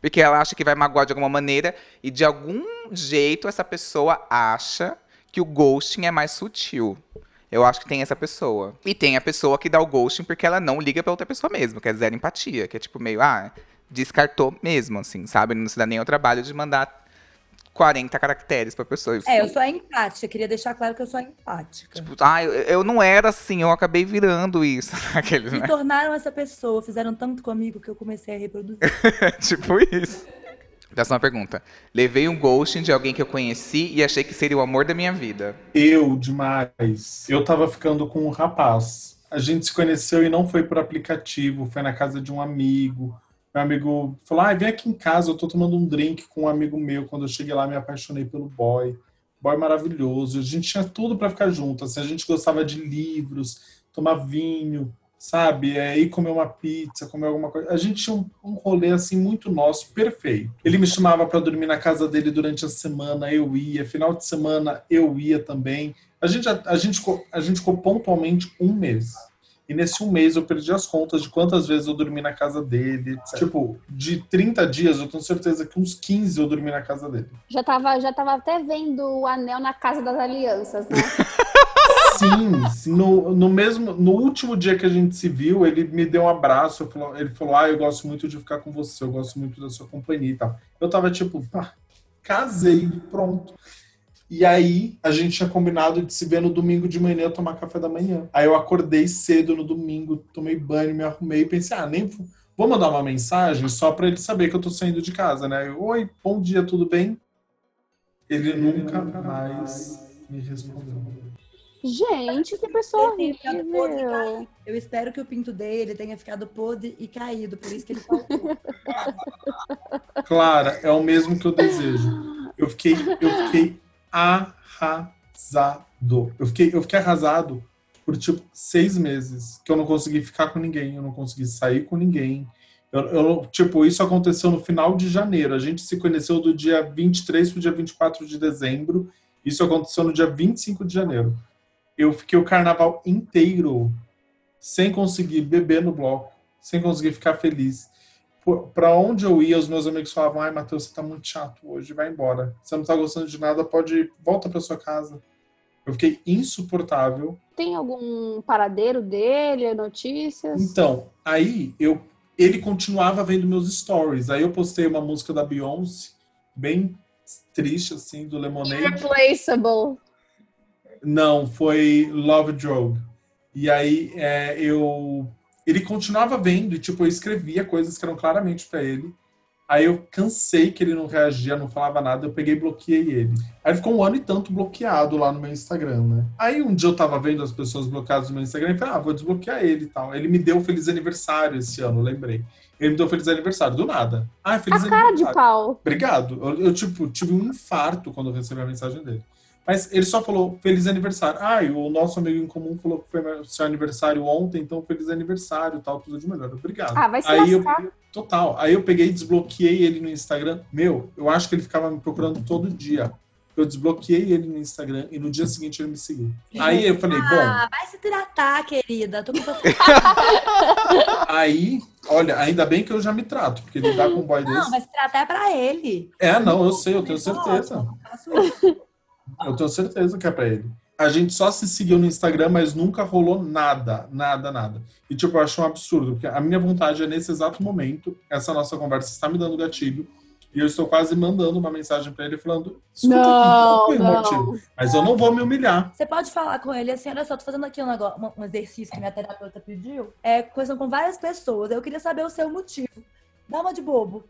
Porque ela acha que vai magoar de alguma maneira e de algum jeito essa pessoa acha que o ghosting é mais sutil. Eu acho que tem essa pessoa. E tem a pessoa que dá o ghosting porque ela não liga pra outra pessoa mesmo, que é zero empatia, que é tipo meio, ah, descartou mesmo, assim, sabe? Não se dá nem o trabalho de mandar 40 caracteres pra pessoa. É, eu sou empática. Queria deixar claro que eu sou empática. Tipo, ah, eu, eu não era assim, eu acabei virando isso. Aqueles, Me né? tornaram essa pessoa, fizeram tanto comigo que eu comecei a reproduzir. tipo isso. Próxima pergunta. Levei um ghosting de alguém que eu conheci e achei que seria o amor da minha vida. Eu, demais. Eu tava ficando com um rapaz. A gente se conheceu e não foi por aplicativo, foi na casa de um amigo. Meu amigo falou: ah, vem aqui em casa, eu tô tomando um drink com um amigo meu. Quando eu cheguei lá, me apaixonei pelo boy. Boy maravilhoso. A gente tinha tudo para ficar junto. Assim, a gente gostava de livros, tomar vinho, sabe? É, ir comer uma pizza, comer alguma coisa. A gente tinha um, um rolê assim muito nosso, perfeito. Ele me chamava para dormir na casa dele durante a semana, eu ia. Final de semana eu ia também. A gente, a, a gente, ficou- a gente ficou pontualmente um mês. E nesse um mês eu perdi as contas de quantas vezes eu dormi na casa dele. Tipo, de 30 dias, eu tenho certeza que uns 15 eu dormi na casa dele. Já tava, já tava até vendo o anel na Casa das Alianças, né? Sim, sim, no, no mesmo, no último dia que a gente se viu, ele me deu um abraço, falou- ele falou, ah, eu gosto muito de ficar com você, eu gosto muito da sua companhia e tal. Eu tava tipo, ah, casei, pronto. E aí, a gente tinha combinado de se ver no domingo de manhã tomar café da manhã. Aí eu acordei cedo no domingo, tomei banho, me arrumei e pensei, ah, nem vou- mandar uma mensagem só pra ele saber que eu tô saindo de casa, né? Eu, Oi, bom dia, tudo bem? Ele nunca mais me respondeu. Gente, que pessoa horrível. Eu espero que o pinto dele tenha ficado podre e caído, por isso que ele faltou. Clara, é o mesmo que eu desejo. Eu fiquei, eu fiquei arrasado. Eu fiquei, eu fiquei arrasado por tipo seis meses que eu não consegui ficar com ninguém, eu não consegui sair com ninguém. Eu, eu, tipo, isso aconteceu no final de janeiro. A gente se conheceu do dia 23 para o dia 24 de dezembro. Isso aconteceu no dia 25 de janeiro. Eu fiquei o carnaval inteiro sem conseguir beber no bloco, sem conseguir ficar feliz para onde eu ia, os meus amigos falavam: Ai, Matheus, você tá muito chato hoje, vai embora. Você não tá gostando de nada, pode ir, volta para sua casa. Eu fiquei insuportável. Tem algum paradeiro dele, notícias? Então, aí eu, ele continuava vendo meus stories. Aí eu postei uma música da Beyoncé, bem triste, assim, do Lemonade. Irreplaceable. Não, foi Love Drug. E aí é, eu. Ele continuava vendo, e tipo, eu escrevia coisas que eram claramente pra ele. Aí eu cansei que ele não reagia, não falava nada, eu peguei e bloqueei ele. Aí ficou um ano e tanto bloqueado lá no meu Instagram, né? Aí um dia eu tava vendo as pessoas bloqueadas no meu Instagram e falei, ah, vou desbloquear ele e tal. Ele me deu feliz aniversário esse ano, lembrei. Ele me deu feliz aniversário, do nada. Ah, feliz A cara de aniversário. pau. Obrigado. Eu, eu, tipo, tive um infarto quando eu recebi a mensagem dele. Mas ele só falou feliz aniversário. Ah, e o nosso amigo em comum falou que foi seu aniversário ontem, então feliz aniversário, tal, tudo de melhor. Obrigado. Ah, vai se Aí eu, total. Aí eu peguei e desbloqueei ele no Instagram. Meu, eu acho que ele ficava me procurando todo dia. Eu desbloqueei ele no Instagram e no dia seguinte ele me seguiu. Aí eu falei, bom, Ah, vai se tratar, querida. Tô aí, olha, ainda bem que eu já me trato, porque lidar com um boy Não, desse. vai se tratar é pra ele. É, não, eu sei, eu tenho certeza. Eu faço isso. Eu tenho certeza que é pra ele. A gente só se seguiu no Instagram, mas nunca rolou nada, nada, nada. E, tipo, eu acho um absurdo, porque a minha vontade é, nesse exato momento, essa nossa conversa está me dando gatilho, e eu estou quase mandando uma mensagem pra ele falando: escuta aqui, qual Não, foi o motivo? não. Mas eu não vou me humilhar. Você pode falar com ele assim, olha só, tô fazendo aqui um, negócio, um- um exercício que minha terapeuta pediu. É conversando com várias pessoas. Eu queria saber o seu motivo. Dá uma de bobo.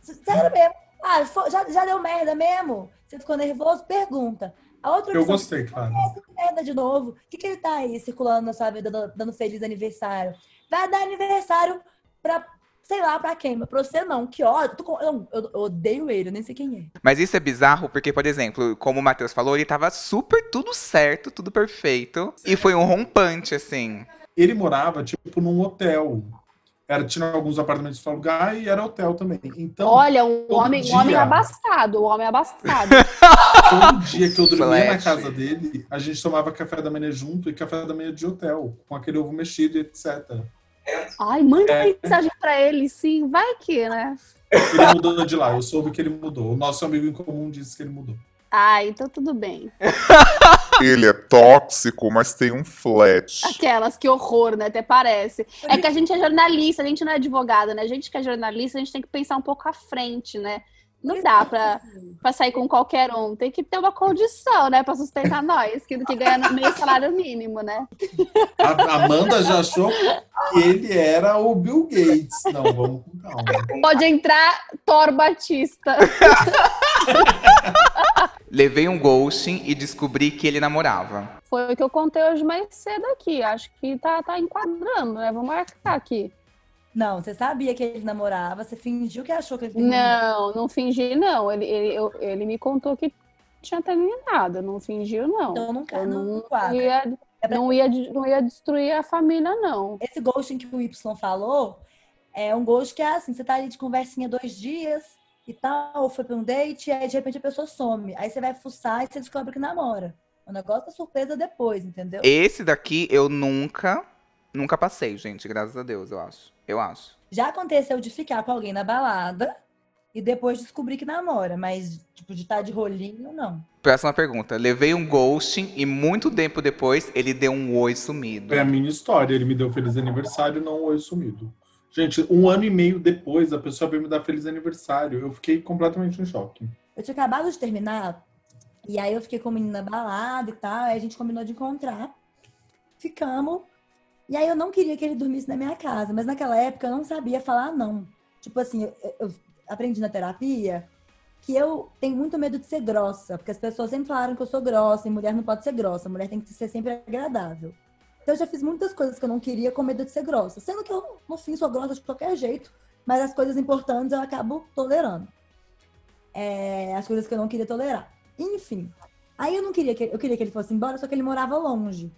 Sério mesmo. Ah, já, já deu merda mesmo? Você ficou nervoso? Pergunta. A outra Eu opção, gostei, claro. merda de novo. O que, que ele tá aí circulando na sua vida, dando, dando feliz aniversário? Vai dar aniversário pra, sei lá, pra quem? Mas pra você não. Que ódio. Eu, eu- eu odeio ele, eu nem sei quem é. Mas isso é bizarro porque, por exemplo, como o Matheus falou, ele tava super tudo certo, tudo perfeito. E foi um rompante, assim. Ele morava, tipo, num hotel. Era, tinha alguns apartamentos pra alugar e era hotel também. Então, Olha, um homem, um homem dia. abastado, um homem abastado. todo dia que eu dormia na Flash. casa dele, a gente tomava café da manhã junto e café da manhã de hotel, com aquele ovo mexido e etc. Ai, manda É. mensagem pra ele, sim. Vai que, né? Ele mudou de lá, eu soube que ele mudou. O nosso amigo em comum disse que ele mudou. Ah, então tudo bem. Ele é tóxico, mas tem um flash. Aquelas, que horror, né? Até parece. É que a gente é jornalista, a gente não é advogada, né? A gente que é jornalista, a gente tem que pensar um pouco à frente, né? Não dá pra, pra sair com qualquer um. Tem que ter uma condição, né? Pra sustentar nós, que, que ganha no meio salário mínimo, né? A Amanda já achou que ele era o Bill Gates. Não, vamos com calma. Pode entrar Thor Batista. Levei um ghosting e descobri que ele namorava. Foi o que eu contei hoje mais cedo aqui. Acho que tá, tá enquadrando, né? Vou marcar aqui. Não, você sabia que ele namorava, você fingiu que achou que ele namorava. Não, não fingi, não. Ele, ele, eu- ele me contou que tinha terminado. Não fingiu, não. Então não, Eu não, não quadra. ia, É pra- não, ia, não ia destruir a família, não. Esse ghosting que o Y falou é um ghost que é assim, você tá ali de conversinha dois dias e tal, foi pra um date, e aí de repente a pessoa some. Aí você vai fuçar e você descobre que namora. O negócio da surpresa depois, entendeu? Esse daqui eu nunca, nunca passei, gente, graças a Deus, eu acho. Eu acho. Já aconteceu de ficar com alguém na balada e depois descobrir que namora, mas tipo de estar de rolinho, não. Próxima pergunta. Levei um ghosting e muito tempo depois ele deu um oi sumido. É a minha história. Ele me deu feliz aniversário, não oi sumido. Gente, um ano e meio depois, a pessoa veio me dar feliz aniversário. Eu fiquei completamente em choque. Eu tinha acabado de terminar, e aí eu fiquei com o menino balada e tal, aí a gente combinou de encontrar. Ficamos. E aí eu não queria que ele dormisse na minha casa, mas naquela época eu não sabia falar não. Tipo assim, eu, eu aprendi na terapia que eu tenho muito medo de ser grossa, porque as pessoas sempre falaram que eu sou grossa e mulher não pode ser grossa, mulher tem que ser sempre agradável. Então eu já fiz muitas coisas que eu não queria com medo de ser grossa, sendo que eu, no fim, sou grossa de qualquer jeito, mas as coisas importantes eu acabo tolerando. É, as coisas que eu não queria tolerar. Enfim. Aí eu não queria que eu queria que ele fosse embora, só que ele morava longe.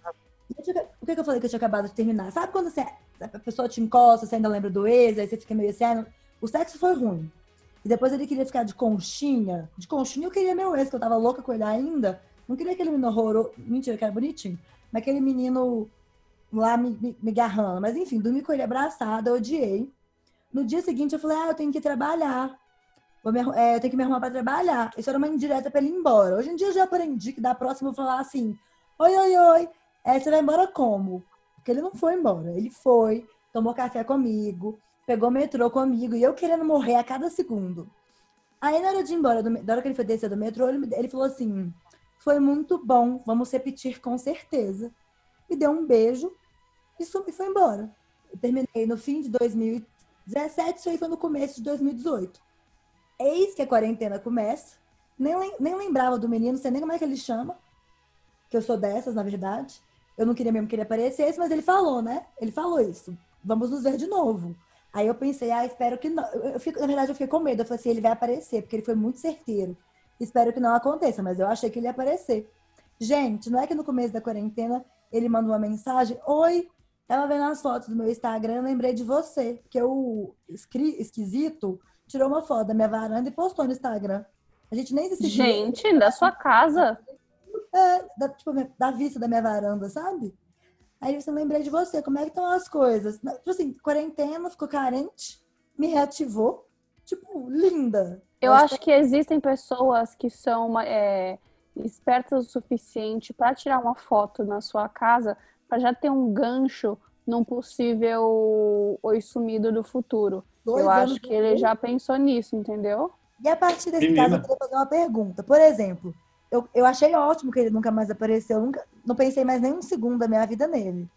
Tinha- o que, eu falei que eu tinha acabado de terminar? Sabe quando você, a pessoa te encosta, você ainda lembra do ex, aí você fica meio assim, ah, o sexo foi ruim. E depois ele queria ficar de conchinha. De conchinha eu queria meu ex, que eu tava louca com ele ainda. Não queria aquele menino horroroso. Mentira, que era bonitinho. Mas aquele menino lá me, me, me agarrando. Mas enfim, dormi com ele abraçada, eu odiei. No dia seguinte eu falei, ah, eu tenho que trabalhar. Me é, eu tenho que me arrumar pra trabalhar. Isso era uma indireta pra ele ir embora. Hoje em dia eu já aprendi que da próxima eu vou falar assim: Oi, oi, oi. É, você vai embora como? Porque ele não foi embora. Ele foi, tomou café comigo, pegou metrô comigo e eu querendo morrer a cada segundo. Aí na hora de ir embora, do na hora que ele foi descer do metrô, ele, ele falou assim: Foi muito bom, vamos repetir com certeza. Me deu um beijo e, sumi- foi embora. Eu terminei no fim de 2017, isso aí foi no começo de 2018. Eis que a quarentena começa. Nem, nem lembrava do menino, não sei nem como é que ele chama. Que eu sou dessas, na verdade. Eu não queria mesmo que ele aparecesse, mas ele falou, né? Ele falou isso. Vamos nos ver de novo. Aí eu pensei, ah, espero que não. Eu fico, na verdade, eu fiquei com medo. Eu falei assim, ele vai aparecer, porque ele foi muito certeiro. Espero que não aconteça, mas eu achei que ele ia aparecer. Gente, não é que no começo da quarentena ele mandou uma mensagem: Oi, tava vendo as fotos do meu Instagram, lembrei de você. Porque o esqui- esquisito tirou uma foto da minha varanda e postou no Instagram. A gente nem se. Gente, da sua casa. É, da, tipo, da vista da minha varanda, sabe? Aí você lembrei de você, como é que estão as coisas? Tipo assim, quarentena, ficou carente, me reativou. Tipo, linda. Eu acho que existem pessoas que são é, espertas o suficiente para tirar uma foto na sua casa para já ter um gancho num possível oi sumido do futuro. Dois eu acho que ele já pensou nisso, entendeu? E a partir desse Menina. caso, eu queria fazer uma pergunta. Por exemplo, eu, eu achei ótimo que ele nunca mais apareceu. Nunca, não pensei mais nem um segundo da minha vida nele.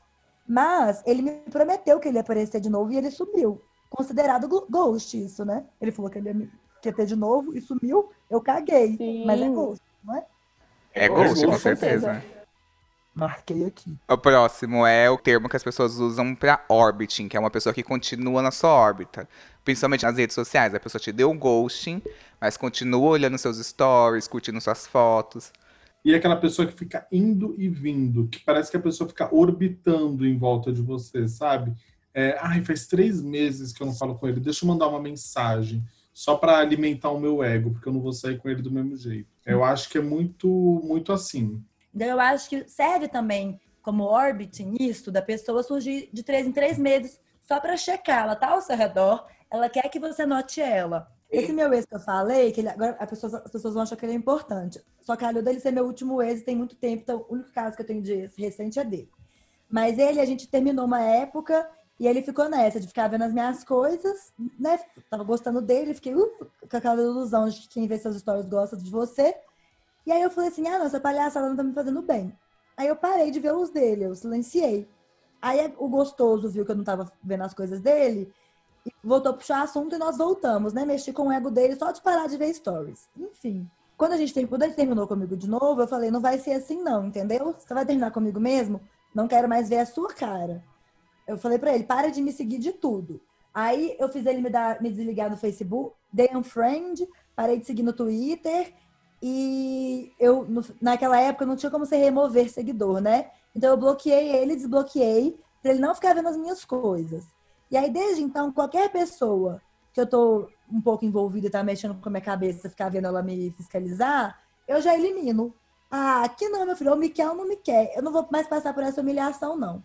Mas ele me prometeu que ele ia aparecer de novo e ele sumiu. Considerado gho- ghost isso, né? Ele falou que ele ia, me- ter de novo e sumiu. Eu caguei. Sim. Mas é ghost, não é? É ghost, ghost, com com certeza. Marquei aqui. O próximo é o termo que as pessoas usam pra orbiting, que é uma pessoa que continua na sua órbita. Principalmente nas redes sociais. A pessoa te deu um ghosting, mas continua olhando seus stories, curtindo suas fotos. E aquela pessoa que fica indo e vindo, que parece que a pessoa fica orbitando em volta de você, sabe? É, Ai, faz três meses que eu não falo com ele, deixa eu mandar uma mensagem, só para alimentar o meu ego, porque eu não vou sair com ele do mesmo jeito. Eu acho que é muito, muito assim. Então, eu acho que serve também como orbiting isso, da pessoa surgir de três em três meses, só para checar. Ela tá ao seu redor, ela quer que você note ela. Esse meu ex que eu falei, que ele, agora as pessoas, as pessoas vão achar que ele é importante. Só calhou dele ser meu último ex tem muito tempo, então o único caso que eu tenho de ex recente é dele. Mas ele, a gente terminou uma época e ele ficou nessa, de ficar vendo as minhas coisas, né? Tava gostando dele, fiquei uh, com aquela ilusão de que quem vê seus stories gosta de você. E aí eu falei assim, ah, nossa palhaçada não tá me fazendo bem. Aí eu parei de ver os dele, eu silenciei. Aí o gostoso viu que eu não tava vendo as coisas dele e voltou a puxar assunto e nós voltamos, né? Mexi com o ego dele só de parar de ver stories. Enfim. Quando a gente quando ele terminou comigo de novo, eu falei, não vai ser assim não, entendeu? Você vai terminar comigo mesmo? Não quero mais ver a sua cara. Eu falei pra ele, para de me seguir de tudo. Aí eu fiz ele me, dar, me desligar no Facebook, dei um friend, parei de seguir no Twitter e eu, no- naquela época, não tinha como você remover seguidor, né? Então eu bloqueei ele, desbloqueei, pra ele não ficar vendo as minhas coisas. E aí, desde então, qualquer pessoa que eu tô um pouco envolvida e tá mexendo com a minha cabeça, ficar vendo ela me fiscalizar, eu já elimino. Ah, aqui não, meu filho, ou me quer ou não me quer. Eu não vou mais passar por essa humilhação, não.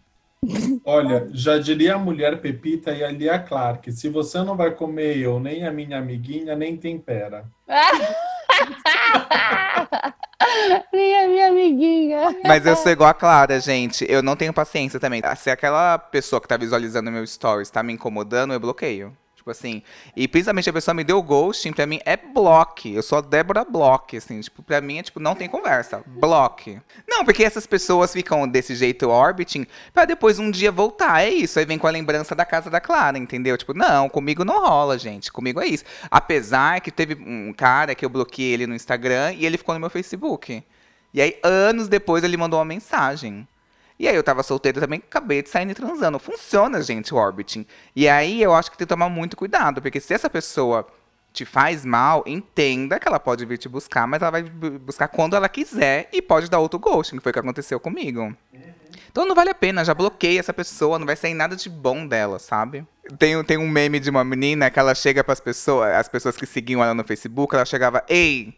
Olha, já diria a mulher Pepita e a Lia Clark, se você não vai comer eu, nem a minha amiguinha, nem tempera. Nem a minha amiguinha. Mas eu sou igual a Clara, gente. Eu não tenho paciência também. Se aquela pessoa que tá visualizando meu stories tá me incomodando, eu bloqueio. Tipo assim. E principalmente a pessoa me deu ghosting, pra mim é bloque. Eu sou a Débora Block, assim. Tipo, pra mim é tipo, não tem conversa. Bloque. Não, porque essas pessoas ficam desse jeito orbiting pra depois um dia voltar. É isso. Aí vem com a lembrança da casa da Clara, entendeu? Tipo, não, comigo não rola, gente. Comigo é isso. Apesar que teve um cara que eu bloqueei ele no Instagram e ele ficou no meu Facebook. E aí, anos depois, ele mandou uma mensagem. E aí, eu tava solteiro também, acabei de sair e transando. Funciona, gente, o orbiting. E aí, eu acho que tem que tomar muito cuidado, porque se essa pessoa te faz mal, entenda que ela pode vir te buscar, mas ela vai bu- buscar quando ela quiser e pode dar outro ghosting, que foi o que aconteceu comigo. Então não vale a pena, já bloqueei essa pessoa, não vai sair nada de bom dela, sabe? Tem, tem um meme de uma menina que ela chega pras pessoas, as pessoas que seguiam ela no Facebook, ela chegava, ei,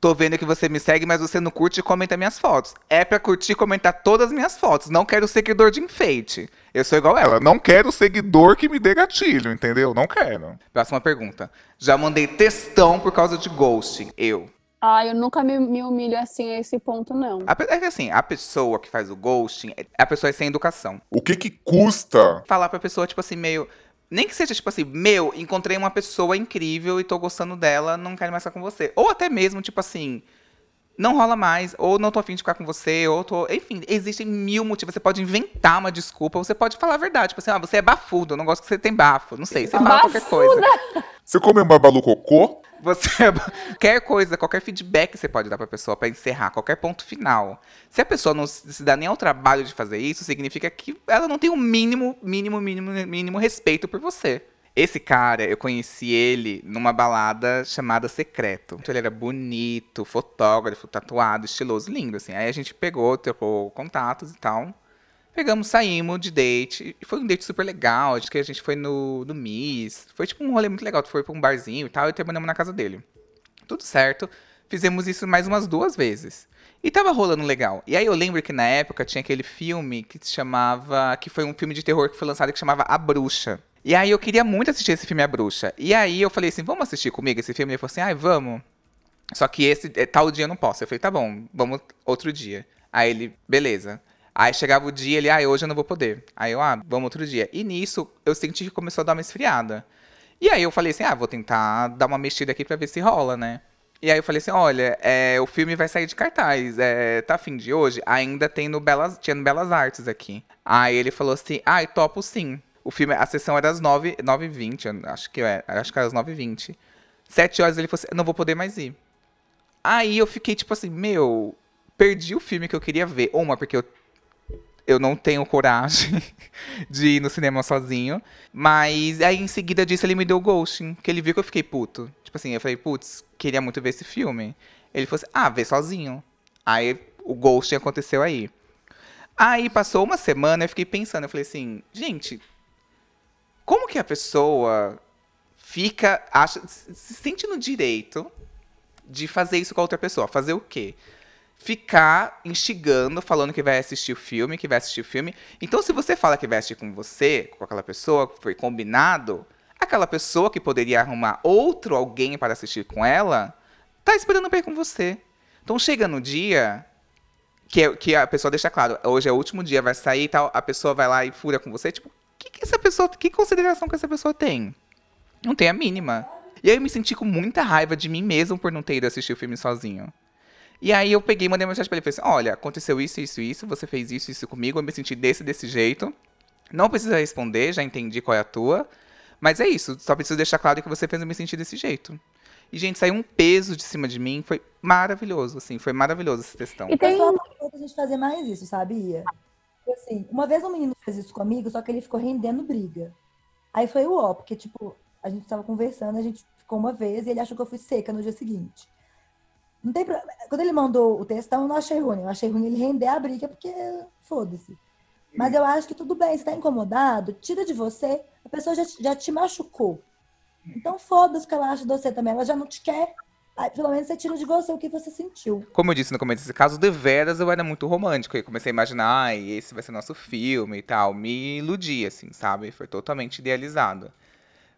tô vendo que você me segue, mas você não curte e comenta minhas fotos. É pra curtir e comentar todas as minhas fotos, não quero seguidor de enfeite. Eu sou igual ela, não quero seguidor que me dê gatilho, entendeu? Não quero. Próxima pergunta. Já mandei textão por causa de ghosting. Eu. Ah, eu nunca me, me humilho assim a esse ponto, não. A é que assim, a pessoa que faz o ghosting, é a pessoa é sem educação. O que que custa? Falar pra pessoa, tipo assim, meio. Nem que seja, tipo assim, meu, encontrei uma pessoa incrível e tô gostando dela, não quero mais ficar com você. Ou até mesmo, tipo assim. Não rola mais, ou não tô afim de ficar com você, ou tô. Enfim, existem mil motivos. Você pode inventar uma desculpa, ou você pode falar a verdade. Tipo assim, ah, você é bafudo, eu não gosto que você tem bafo. Não sei, você fala qualquer coisa. Você come um babalu cocô? Você é qualquer coisa, qualquer feedback você pode dar pra pessoa pra encerrar, qualquer ponto final. Se a pessoa não se dá nem ao trabalho de fazer isso, significa que ela não tem o mínimo, mínimo, mínimo, mínimo respeito por você. Esse cara, eu conheci ele numa balada chamada Secreto. Então, ele era bonito, fotógrafo, tatuado, estiloso, lindo, assim. Aí a gente pegou, trocou contatos e tal. Pegamos, saímos de date. E foi um date super legal. Acho que a gente foi no, no Miss. Foi tipo um rolê muito legal. Foi pra um barzinho e tal. E terminamos na casa dele. Tudo certo. Fizemos isso mais umas duas vezes. E tava rolando legal. E aí eu lembro que na época tinha aquele filme que se chamava. Que foi um filme de terror que foi lançado que chamava A Bruxa. E aí eu queria muito assistir esse filme A Bruxa. E aí eu falei assim, vamos assistir comigo esse filme? Ele falou assim, ai, vamos. Só que esse é, tal dia eu não posso. Eu falei, tá bom, vamos outro dia. Aí ele, beleza. Aí chegava o dia, ele, ah, hoje eu não vou poder. Aí eu, ah, vamos outro dia. E nisso eu senti que começou a dar uma esfriada. E aí eu falei assim, ah, vou tentar dar uma mexida aqui pra ver se rola, né? E aí eu falei assim, olha, é, o filme vai sair de cartaz, é, tá fim de hoje? Ainda tem no Belas, tinha no Belas Artes aqui. Aí ele falou assim, ai, topo sim. O filme, a sessão era às 9, 9h20, acho que é, acho que era às 9h20. Sete horas ele falou assim, não vou poder mais ir. Aí eu fiquei tipo assim, meu, perdi o filme que eu queria ver. Uma, porque eu, eu não tenho coragem de ir no cinema sozinho. Mas aí em seguida disso ele me deu o ghosting, que ele viu que eu fiquei puto. Tipo assim, eu falei, putz, queria muito ver esse filme. Ele falou assim, ah, vê sozinho. Aí o ghosting aconteceu aí. Aí passou uma semana, eu fiquei pensando, eu falei assim, gente, como que a pessoa fica, acha, se sente no direito de fazer isso com a outra pessoa? Fazer o quê? Ficar instigando, falando que vai assistir o filme, que vai assistir o filme. Então, se você fala que vai assistir com você, com aquela pessoa, foi combinado, aquela pessoa que poderia arrumar outro alguém para assistir com ela, tá esperando para ir com você. Então, chega no dia que, que a pessoa deixa claro, hoje é o último dia, vai sair e tal, a pessoa vai lá e fura com você, tipo, que, que essa pessoa, que consideração que essa pessoa tem? Não tem a mínima. E aí eu me senti com muita raiva de mim mesmo por não ter ido assistir o filme sozinho. E aí eu peguei e mandei uma mensagem pra ele e falei assim, olha, aconteceu isso, isso, isso, você fez isso, isso comigo, eu me senti desse, desse jeito. Não precisa responder, já entendi qual é a tua. Mas é isso, só preciso deixar claro que você fez eu me sentir desse jeito. E, gente, saiu um peso de cima de mim, foi maravilhoso, assim, foi maravilhoso essa questão. E tem... A gente fazer mais isso, sabia? Assim, uma vez um menino fez isso comigo, só que ele ficou rendendo briga. Aí foi o ó, porque, tipo, a gente tava conversando, a gente ficou uma vez e ele achou que eu fui seca no dia seguinte. Não tem pro... Quando ele mandou o textão, eu não achei ruim. Eu achei ruim ele render a briga, porque foda-se. Mas eu acho que tudo bem, se tá incomodado, tira de você, a pessoa já, já te machucou. Então foda-se o que ela acha de você também. Ela já não te quer, pelo menos você tira de você o que você sentiu. Como eu disse no começo desse caso, de veras eu era muito romântico. Eu comecei a imaginar, ah, esse vai ser nosso filme e tal. Me iludi, assim, sabe? Foi totalmente idealizado.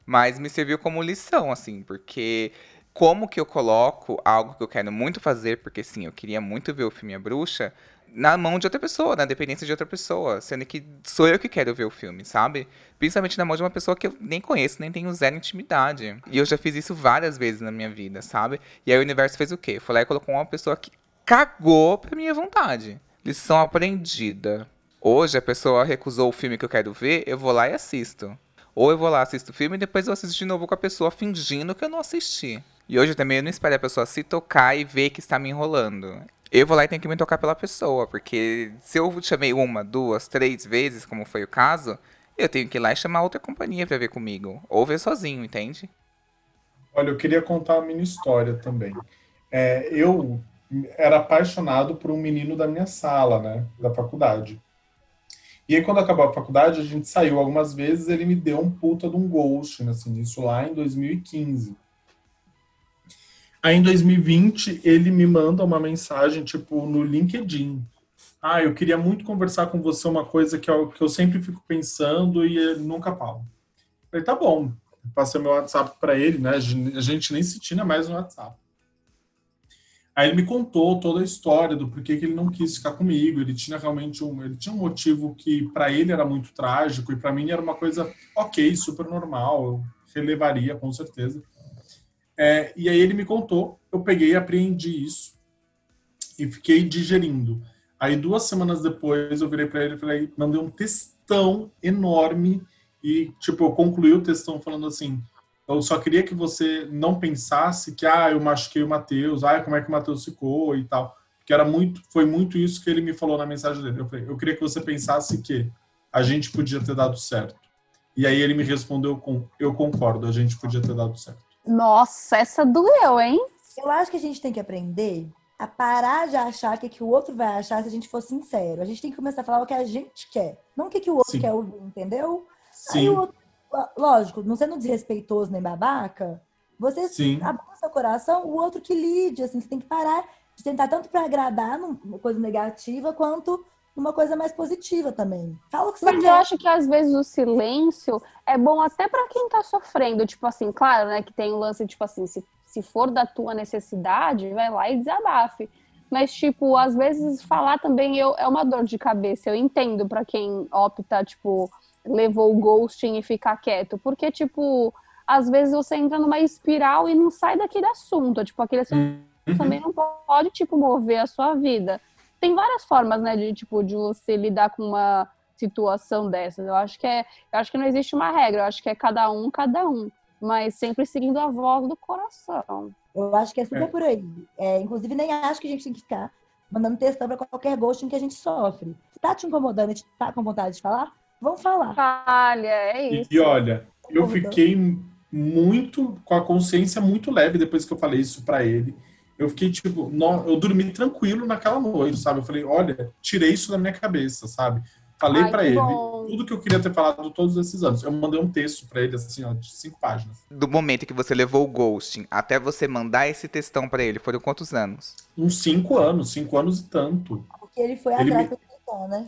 Mas me serviu como lição, assim, porque como que eu coloco algo que eu quero muito fazer, porque sim, eu queria muito ver o filme A Bruxa, na mão de outra pessoa, na dependência de outra pessoa. Sendo que sou eu que quero ver o filme, sabe? Principalmente na mão de uma pessoa que eu nem conheço, nem tenho zero intimidade. E eu já fiz isso várias vezes na minha vida, sabe? E aí o universo fez o quê? Foi lá e colocou uma pessoa que cagou pra minha vontade. Lição aprendida. Hoje a pessoa recusou o filme que eu quero ver, eu vou lá e assisto. Ou eu vou lá, assisto o filme e depois eu assisto de novo com a pessoa fingindo que eu não assisti. E hoje também eu não espero a pessoa se tocar e ver que está me enrolando eu vou lá e tenho que me tocar pela pessoa, porque se eu chamei uma, duas, três vezes, como foi o caso, eu tenho que ir lá e chamar outra companhia para ver comigo, ou ver sozinho, entende? Olha, eu queria contar uma mini história também. É, eu era apaixonado por um menino da minha sala, né, da faculdade. E aí, quando acabou a faculdade, a gente saiu algumas vezes, ele me deu um puta de um ghost, assim, isso lá em 2015. Aí em 2020 ele me manda uma mensagem tipo no LinkedIn. Ah, eu queria muito conversar com você uma coisa que eu, que eu sempre fico pensando e nunca falo. Falei, tá bom. Passei meu WhatsApp para ele, né? A gente nem se tinha mais no WhatsApp. Aí ele me contou toda a história do porquê que ele não quis ficar comigo. Ele tinha realmente um, ele tinha um motivo que para ele era muito trágico e para mim era uma coisa ok, super normal, eu relevaria com certeza. É, e aí ele me contou, eu peguei apreendi isso. e fiquei digerindo. Aí duas semanas depois eu virei para ele e falei, mandei um textão enorme e tipo eu concluí o textão falando assim, eu só queria que você não pensasse que ah, eu machuquei o Matheus, ah, como é que o Matheus ficou e tal. Que era muito, foi muito isso que ele me falou na mensagem dele. Eu falei, eu queria que você pensasse que a gente podia ter dado certo. E aí ele me respondeu com, eu concordo, a gente podia ter dado certo. Nossa, essa doeu, hein? Eu acho que a gente tem que aprender a parar de achar o que, que o outro vai achar se a gente for sincero. A gente tem que começar a falar o que a gente quer, não o que, que o outro Sim. quer ouvir, entendeu? Aí Sim, o outro, lógico, não sendo desrespeitoso nem babaca, você sim. abrir o seu coração, o outro que lide, assim, você tem que parar de tentar tanto para agradar numa coisa negativa quanto numa coisa mais positiva também. Fala o que você Mas eu quer. acho que às vezes o silêncio é bom até pra quem tá sofrendo. Tipo assim, claro, né? Que tem um lance, tipo assim, se, se for da tua necessidade, vai lá e desabafe. Mas, tipo, às vezes falar também eu, é uma dor de cabeça. Eu entendo pra quem opta, tipo, levou o ghosting e ficar quieto. Porque, tipo, às vezes você entra numa espiral e não sai daquele assunto. Tipo, aquele assunto Uhum. também não pode, tipo, mover a sua vida. Tem várias formas, né, de, tipo, de você lidar com uma situação dessas. Eu acho que é, eu acho que não existe uma regra, eu acho que é cada um, cada um. Mas sempre seguindo a voz do coração. Eu acho que é super É. por aí. É, inclusive, nem acho que a gente tem que ficar mandando textão pra qualquer ghosting que a gente sofre. Se tá te incomodando e tá com vontade de falar, vamos falar. Falha, é E, isso. e olha, eu fiquei muito com a consciência muito leve depois que eu falei isso pra ele. Eu fiquei tipo, no- eu dormi tranquilo naquela noite, sabe? Eu falei, olha, tirei isso da minha cabeça, sabe? Falei que ele bom. tudo que eu queria ter falado todos esses anos. Eu mandei um texto pra ele assim, ó, de cinco páginas. Do momento que você levou o ghosting até você mandar esse textão pra ele, foram quantos anos? Uns cinco anos, cinco anos e tanto. Porque ele foi Ele atrás me- do textão, né?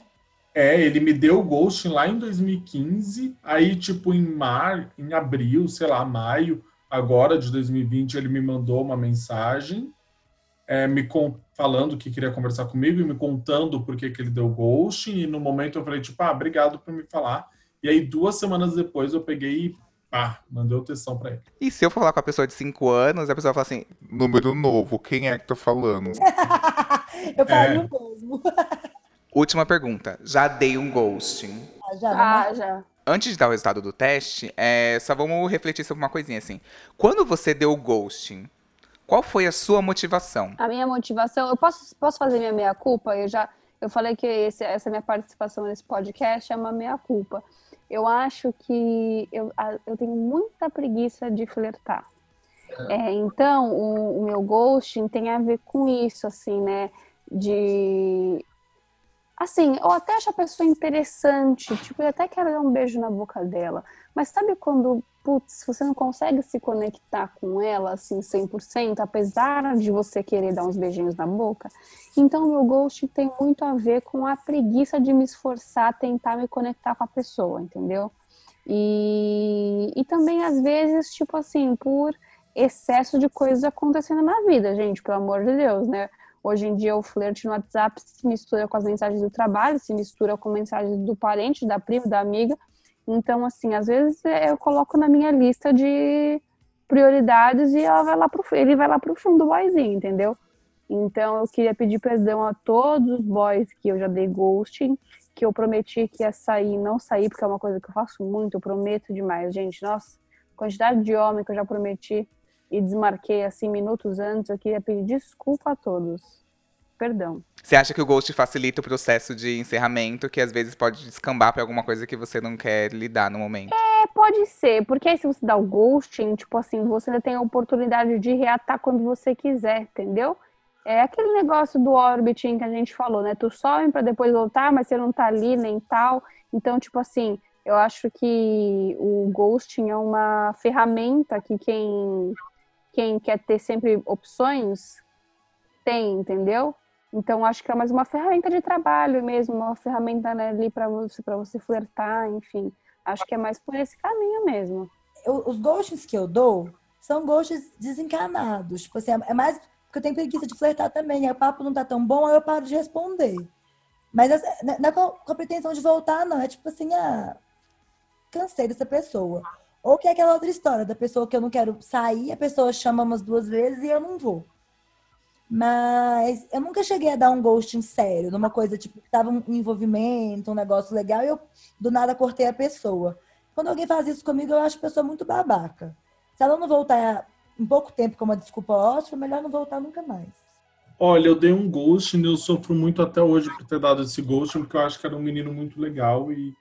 É, ele me deu o ghosting lá em 2015, aí tipo em mar, em abril, sei lá, maio, agora de 2020, ele me mandou uma mensagem é, me falando que queria conversar comigo e me contando por que que ele deu ghosting, e no momento eu falei tipo, ah, obrigado por me falar. E aí duas semanas depois eu peguei e pá, mandei o textão pra ele. E se eu falar com a pessoa de 5 anos, a pessoa fala assim, Número novo, quem é que tá falando? eu falei É. o mesmo. última pergunta, já dei um ghosting. Ah, Já, Ah, já. Antes de dar o resultado do teste, é, só vamos refletir sobre uma coisinha assim. Quando você deu o ghosting, qual foi a sua motivação? A minha motivação, eu posso, posso fazer minha meia-culpa? Eu já eu falei que esse- essa minha participação nesse podcast é uma meia-culpa. Eu acho que eu, eu tenho muita preguiça de flertar. É, então, o, o meu ghosting tem a ver com isso, assim, né? De. Assim, eu até acho a pessoa interessante, tipo, eu até quero dar um beijo na boca dela. Mas sabe quando, putz, você não consegue se conectar com ela, assim, 100%, apesar de você querer dar uns beijinhos na boca? Então, meu ghost tem muito a ver com a preguiça de me esforçar, a tentar me conectar com a pessoa, entendeu? E, e também, às vezes, tipo assim, por excesso de coisas acontecendo na vida, gente, pelo amor de Deus, né? Hoje em dia o flerte no WhatsApp se mistura com as mensagens do trabalho, se mistura com mensagens do parente, da prima, da amiga. Então, assim, às vezes é, eu coloco na minha lista de prioridades e ela vai lá pro, ele vai lá pro fundo do boyzinho, entendeu? Então eu queria pedir perdão a todos os boys que eu já dei ghosting, que eu prometi que ia sair, não sair, porque é uma coisa que eu faço muito, eu prometo demais, gente. Nossa, quantidade de homem que eu já prometi e desmarquei assim minutos antes, eu queria pedir desculpa a todos. Perdão. Você acha que o ghost facilita o processo de encerramento, que às vezes pode descambar pra alguma coisa que você não quer lidar no momento? É, pode ser, porque aí se você dá o ghosting, tipo assim, você ainda tem a oportunidade de reatar quando você quiser, entendeu? É aquele negócio do orbiting que a gente falou, né? Tu some pra depois voltar, mas você não tá ali nem tal. Então, tipo assim, eu acho que o ghosting é uma ferramenta que quem, quem quer ter sempre opções tem, entendeu? Então, acho que é mais uma ferramenta de trabalho mesmo, uma ferramenta né, ali para você, você flertar, enfim. Acho que é mais por esse caminho mesmo. Eu- os ghosts que eu dou são ghosts desencanados. Tipo assim, é mais porque eu tenho preguiça de flertar também. Aí o papo não tá tão bom, aí eu paro de responder. Mas essa- não é com a pretensão de voltar, não. É tipo assim, ah, cansei dessa pessoa. Ou que é aquela outra história da pessoa que eu não quero sair, a pessoa chama umas duas vezes e eu não vou. Mas eu nunca cheguei a dar um ghosting sério, numa coisa tipo, que tava um envolvimento, um negócio legal, e eu do nada cortei a pessoa. Quando alguém faz isso comigo, eu acho a pessoa muito babaca. Se ela não voltar em pouco tempo com uma desculpa ótima, melhor não voltar nunca mais. Olha, eu dei um ghosting, eu sofro muito até hoje por ter dado esse ghosting, porque eu acho que era um menino muito legal. E,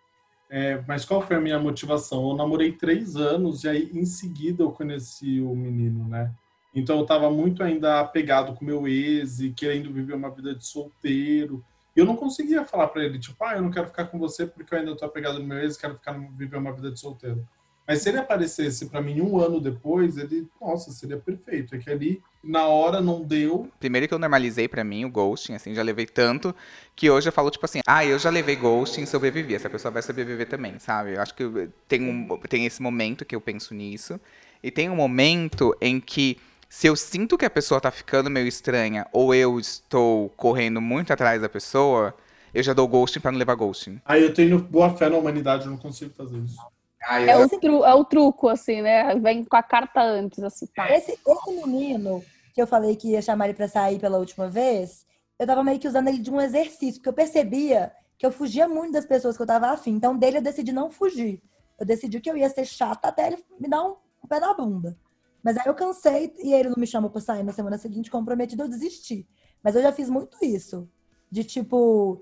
é, mas qual foi a minha motivação? Eu namorei três anos e aí em seguida eu conheci o menino, né? Então eu estava muito ainda apegado com meu ex e querendo viver uma vida de solteiro. E eu não conseguia falar para ele, tipo, ah, eu não quero ficar com você porque eu ainda estou apegado no meu ex quero ficar, viver uma vida de solteiro. Mas se ele aparecesse para mim um ano depois, ele, nossa, seria perfeito. É que ali, na hora, não deu. Primeiro que eu normalizei pra mim o ghosting, assim, já levei tanto que hoje eu falo, tipo assim, ah, eu já levei ghosting sobrevivi. Essa pessoa vai sobreviver também, sabe? Eu acho que tem, um, tem esse momento que eu penso nisso. E tem um momento em que se eu sinto que a pessoa tá ficando meio estranha ou eu estou correndo muito atrás da pessoa, eu já dou ghosting pra não levar ghosting. Aí eu tenho boa fé na humanidade, eu não consigo fazer isso. Ah, É o, tru- é o truco, assim, né? Vem com a carta antes, assim, pá. Esse, esse menino que eu falei que ia chamar ele pra sair pela última vez, eu tava meio que usando ele de um exercício, porque eu percebia que eu fugia muito das pessoas que eu tava afim. Então, dele eu decidi não fugir. Eu decidi que eu ia ser chata até ele me dar um, um pé na bunda. Mas aí eu cansei e ele não me chamou pra sair na semana seguinte, comprometido, eu desisti. Mas eu já fiz muito isso. De tipo,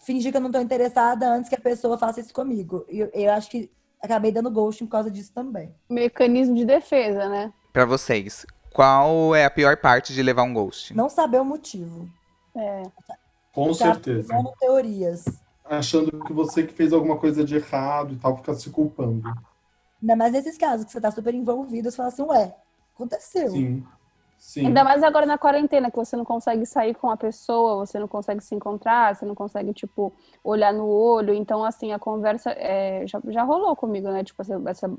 fingir que eu não tô interessada antes que a pessoa faça isso comigo. E eu, eu acho que acabei dando ghosting por causa disso também. Mecanismo de defesa, né? Pra vocês, qual é a pior parte de levar um ghost? Não saber o motivo. É. Com Ficar certeza. teorias. Achando que você que fez alguma coisa de errado e tal, ficar se culpando. Ainda mais nesses casos que você tá super envolvido, você fala assim, ué, aconteceu. Sim. Sim. Ainda mais agora na quarentena, que você não consegue sair com a pessoa, você não consegue se encontrar, você não consegue, tipo, olhar no olho. Então, assim, a conversa é, já, já rolou comigo, né? Tipo, essa, essa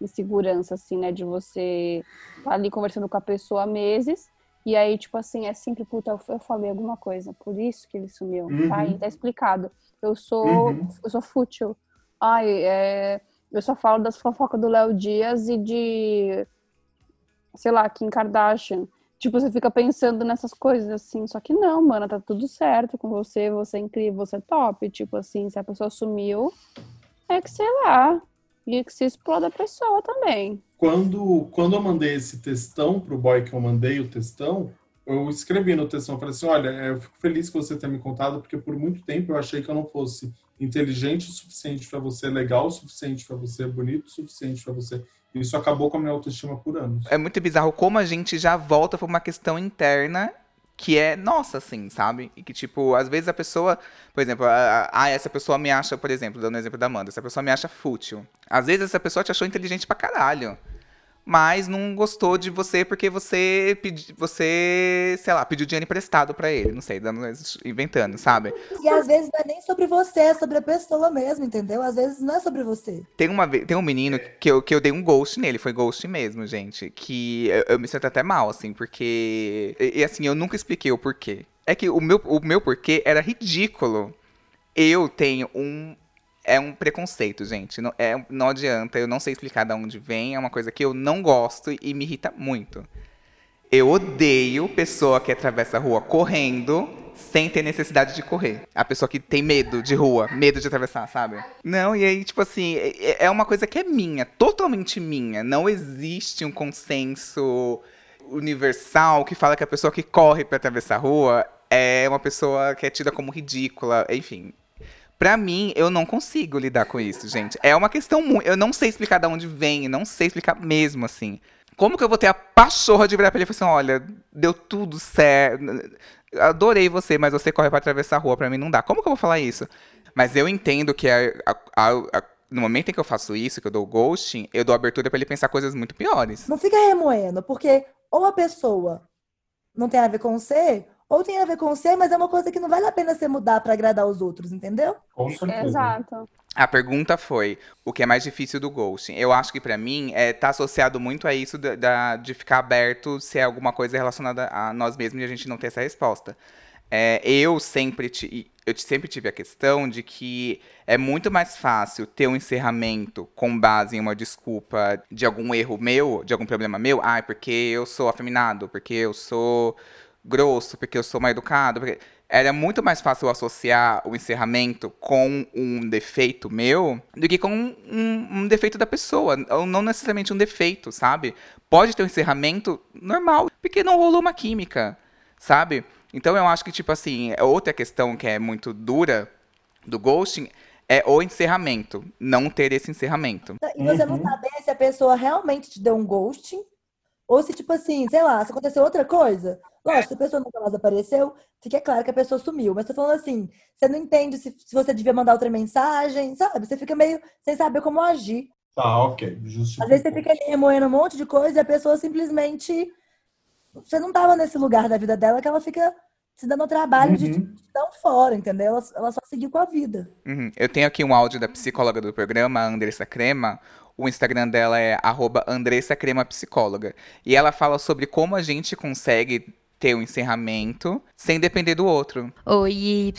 insegurança, assim, né? De você estar ali conversando com a pessoa há meses. E aí, tipo assim, é sempre, puta, eu, falei alguma coisa, por isso que ele sumiu. Tá aí, Uhum. tá explicado. Eu sou, Uhum. eu sou fútil. Ai, é, eu só falo das fofocas do Léo Dias e de, sei lá, Kim Kardashian. Tipo, você fica pensando nessas coisas assim, só que não, mano, tá tudo certo com você, você é incrível, você é top. Tipo assim, se a pessoa sumiu, é que sei lá. E que se exploda a pessoa também. Quando, quando eu mandei esse textão pro boy que eu mandei o textão, eu escrevi no textão, falei assim, olha, eu fico feliz que você tenha me contado, porque por muito tempo eu achei que eu não fosse inteligente o suficiente para você, legal o suficiente para você, bonito o suficiente para você. Isso acabou com a minha autoestima por anos. É muito bizarro como a gente já volta pra uma questão interna que é nossa, assim, sabe? E que, tipo, às vezes a pessoa, por exemplo, ah, essa pessoa me acha, por exemplo, dando o exemplo da Amanda, essa pessoa me acha fútil. Às vezes essa pessoa te achou inteligente pra caralho. Mas não gostou de você porque você pedi, você, sei lá, pediu dinheiro emprestado pra ele, não sei, dando, inventando, sabe? E às vezes não é nem sobre você, é sobre a pessoa mesmo, entendeu? Às vezes não é sobre você. Tem, uma, tem um menino que eu, que eu dei um ghost nele, foi ghost mesmo, gente. Que eu, eu me sinto até mal, assim, porque. E, e, assim, eu nunca expliquei o porquê. É que o meu, o meu porquê era ridículo. Eu tenho um. É um preconceito, gente. Não, é, não adianta, eu não sei explicar de onde vem. É uma coisa que eu não gosto e me irrita muito. Eu odeio pessoa que atravessa a rua correndo sem ter necessidade de correr. A pessoa que tem medo de rua, medo de atravessar, sabe? Não, e aí, tipo assim, é é uma coisa que é minha, totalmente minha. Não existe um consenso universal que fala que a pessoa que corre pra atravessar a rua é uma pessoa que é tida como ridícula, enfim. Pra mim, eu não consigo lidar com isso, gente. É uma questão muito. Eu não sei explicar de onde vem, não sei explicar mesmo, assim. Como que eu vou ter a pachorra de virar pra ele e falar assim: olha, deu tudo certo. Adorei você, mas você corre pra atravessar a rua, pra mim não dá. Como que eu vou falar isso? Mas eu entendo que a- a- a- no momento em que eu faço isso, que eu dou ghosting, eu dou abertura pra ele pensar coisas muito piores. Não fica remoendo, porque ou a pessoa não tem a ver com você, ou tem a ver com você, mas é uma coisa que não vale a pena você mudar pra agradar os outros, entendeu? Com certeza. Exato. A pergunta foi: o que é mais difícil do ghosting? Eu acho que pra mim é tá associado muito a isso da, da- de ficar aberto se é alguma coisa relacionada a nós mesmos e a gente não ter essa resposta. É, eu sempre ti- eu sempre tive a questão de que é muito mais fácil ter um encerramento com base em uma desculpa de algum erro meu, de algum problema meu. Ah, porque eu sou afeminado, porque eu sou grosso, porque eu sou mal educado. Porque... Era muito mais fácil eu associar o encerramento com um defeito meu do que com um, um defeito da pessoa. Ou não necessariamente um defeito, sabe? Pode ter um encerramento normal, porque não rolou uma química, sabe? Então eu acho que, tipo assim, outra questão que é muito dura do ghosting é o encerramento, não ter esse encerramento. E você não Uhum. saber se a pessoa realmente te deu um ghosting ou se, tipo assim, sei lá, se aconteceu outra coisa. Lógico, se a pessoa nunca mais apareceu, fica claro que a pessoa sumiu. Mas tô falando assim, você não entende se, se você devia mandar outra mensagem, sabe? Você fica meio sem saber como agir. Tá, ok. Justificou. Às vezes você fica ali remoendo um monte de coisa e a pessoa simplesmente. Você não tava nesse lugar da vida dela que ela fica se dando o trabalho de te Uhum. dar um fora, entendeu? Ela, ela só seguiu com a vida. Uhum. Eu tenho aqui um áudio da psicóloga do programa, a Andressa Crema. O Instagram dela é arroba Andressa Crema Psicóloga. E ela fala sobre como a gente consegue ter um encerramento sem depender do outro. Oi, Y.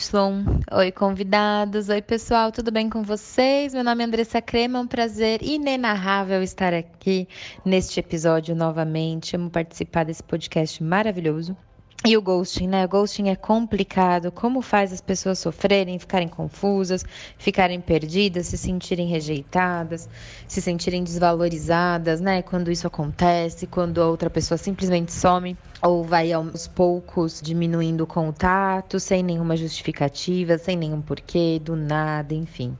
Oi, convidados. Oi, pessoal. Tudo bem com vocês? Meu nome é Andressa Crema. É um prazer inenarrável estar aqui neste episódio novamente. Amo participar desse podcast maravilhoso. E o ghosting, né? O ghosting é complicado. Como faz as pessoas sofrerem, ficarem confusas, ficarem perdidas, se sentirem rejeitadas, se sentirem desvalorizadas, né? Quando isso acontece, quando a outra pessoa simplesmente some ou vai aos poucos diminuindo o contato, sem nenhuma justificativa, sem nenhum porquê, do nada, enfim.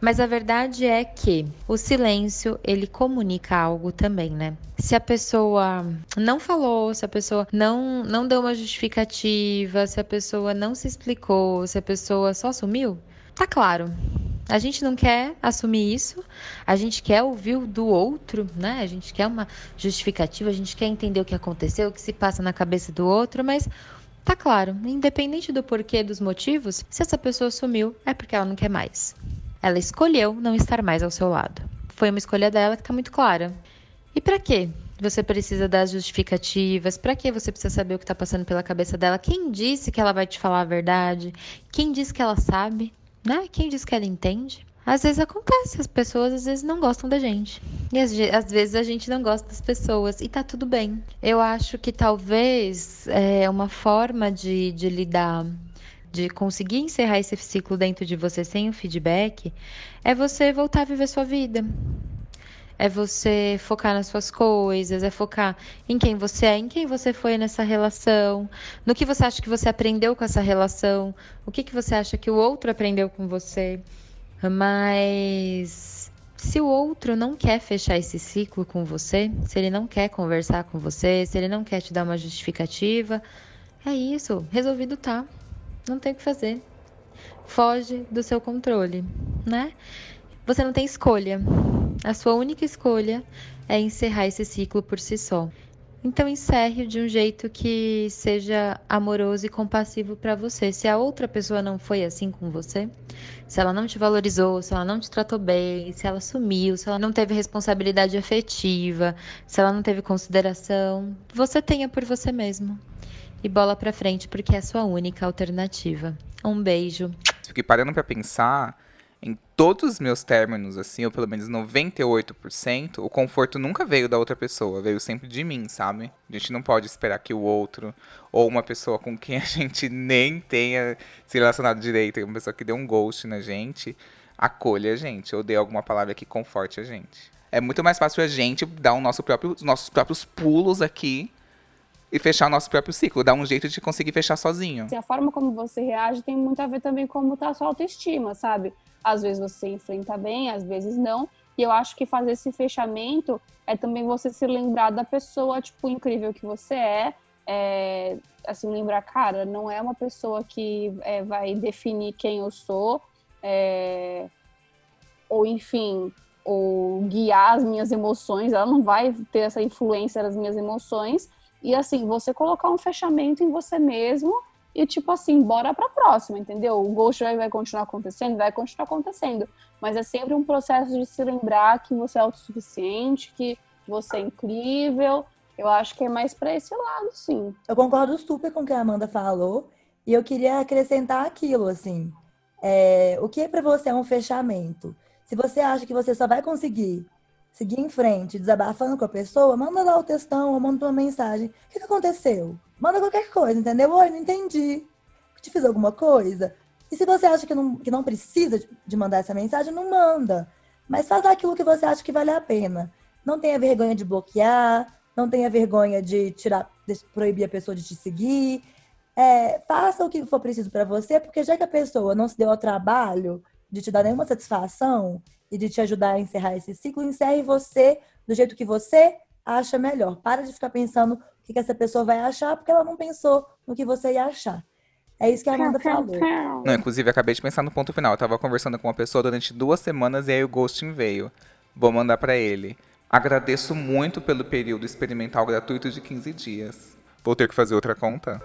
Mas a verdade é que o silêncio, ele comunica algo também, né? Se a pessoa não falou, se a pessoa não, não deu uma justificativa, se a pessoa não se explicou, se a pessoa só sumiu, tá claro. A gente não quer assumir isso, a gente quer ouvir do outro, né? A gente quer uma justificativa, a gente quer entender o que aconteceu, o que se passa na cabeça do outro, mas tá claro, independente do porquê, dos motivos, se essa pessoa sumiu, é porque ela não quer mais. Ela escolheu não estar mais ao seu lado. Foi uma escolha dela que tá muito clara. E para quê? Você precisa das justificativas? Para que você precisa saber o que está passando pela cabeça dela? Quem disse que ela vai te falar a verdade? Quem disse que ela sabe? Né? Quem disse que ela entende? Às vezes acontece, as pessoas às vezes não gostam da gente. E às vezes a gente não gosta das pessoas. E tá tudo bem. Eu acho que talvez é uma forma de, de lidar, de conseguir encerrar esse ciclo dentro de você sem o feedback, é você voltar a viver sua vida. É você focar nas suas coisas, é focar em quem você é, em quem você foi nessa relação, no que você acha que você aprendeu com essa relação, o que, que você acha que o outro aprendeu com você. Mas se o outro não quer fechar esse ciclo com você, se ele não quer conversar com você, se ele não quer te dar uma justificativa, é isso, resolvido tá. Não tem o que fazer. Foge do seu controle, né? Você não tem escolha. A sua única escolha é encerrar esse ciclo por si só. Então encerre de um jeito que seja amoroso e compassivo para você. Se a outra pessoa não foi assim com você, se ela não te valorizou, se ela não te tratou bem, se ela sumiu, se ela não teve responsabilidade afetiva, se ela não teve consideração, você tenha por você mesmo. E bola pra frente, porque é a sua única alternativa. Um beijo. Fiquei parando pra pensar em todos os meus términos, assim, ou pelo menos 98%, o conforto nunca veio da outra pessoa, veio sempre de mim, sabe? A gente não pode esperar que o outro, ou uma pessoa com quem a gente nem tenha se relacionado direito, uma pessoa que deu um ghost na gente, acolha a gente, ou dê alguma palavra que conforte a gente. É muito mais fácil a gente dar o nosso próprio, os nossos próprios pulos aqui e fechar nosso próprio ciclo, dar um jeito de conseguir fechar sozinho. Assim, a forma como você reage tem muito a ver também com como tá a sua autoestima, sabe? Às vezes você enfrenta bem, às vezes não. E eu acho que fazer esse fechamento é também você se lembrar da pessoa, tipo, incrível que você é. é assim, lembrar, cara, não é uma pessoa que é, vai definir quem eu sou. é, ou, enfim, ou guiar as minhas emoções. Ela não vai ter essa influência das minhas emoções. E assim, você colocar um fechamento em você mesmo e tipo assim, bora pra próxima, entendeu? O ghost vai, continuar acontecendo, vai continuar acontecendo, mas é sempre um processo de se lembrar que você é autossuficiente, que você é incrível. Eu acho que é mais pra esse lado, sim. Eu concordo super com o que a Amanda falou e eu queria acrescentar aquilo, assim. É, o que é para você um fechamento? Se você acha que você só vai conseguir seguir em frente, desabafando com a pessoa, manda lá o textão ou manda uma mensagem. O que, que aconteceu? Manda qualquer coisa, entendeu? Oi, não entendi. Te fiz alguma coisa? E se você acha que não, que não precisa de, mandar essa mensagem, não manda. Mas faz aquilo que você acha que vale a pena. Não tenha vergonha de bloquear, não tenha vergonha de tirar, de proibir a pessoa de te seguir. É, faça o que for preciso para você, porque já que a pessoa não se deu ao trabalho de te dar nenhuma satisfação e de te ajudar a encerrar esse ciclo, encerre você do jeito que você acha melhor. Para de ficar pensando o que essa pessoa vai achar, porque ela não pensou no que você ia achar. É isso que a Amanda falou. Não, inclusive, acabei de pensar no ponto final. Eu tava conversando com uma pessoa durante duas semanas e aí o ghosting veio. Vou mandar para ele. Agradeço muito pelo período experimental gratuito de 15 dias. Vou ter que fazer outra conta?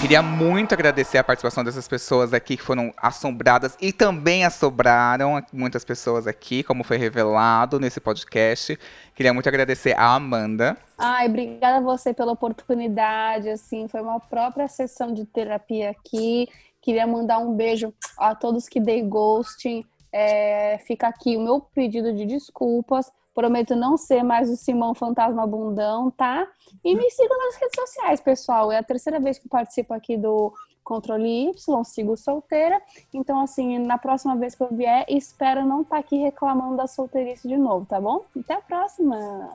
Queria muito agradecer a participação dessas pessoas aqui que foram assombradas e também assombraram muitas pessoas aqui, como foi revelado nesse podcast. Queria muito agradecer a Amanda. Ai, obrigada a você pela oportunidade, assim, foi uma própria sessão de terapia aqui. Queria mandar um beijo a todos que dei ghosting. É, fica aqui o meu pedido de desculpas. Prometo não ser mais o Simão Fantasma Bundão, tá? E me sigam nas redes sociais, pessoal. É a terceira vez que participo aqui do Controle Y, sigo solteira. Então, assim, na próxima vez que eu vier, espero não estar tá aqui reclamando da solteirice de novo, tá bom? Até a próxima!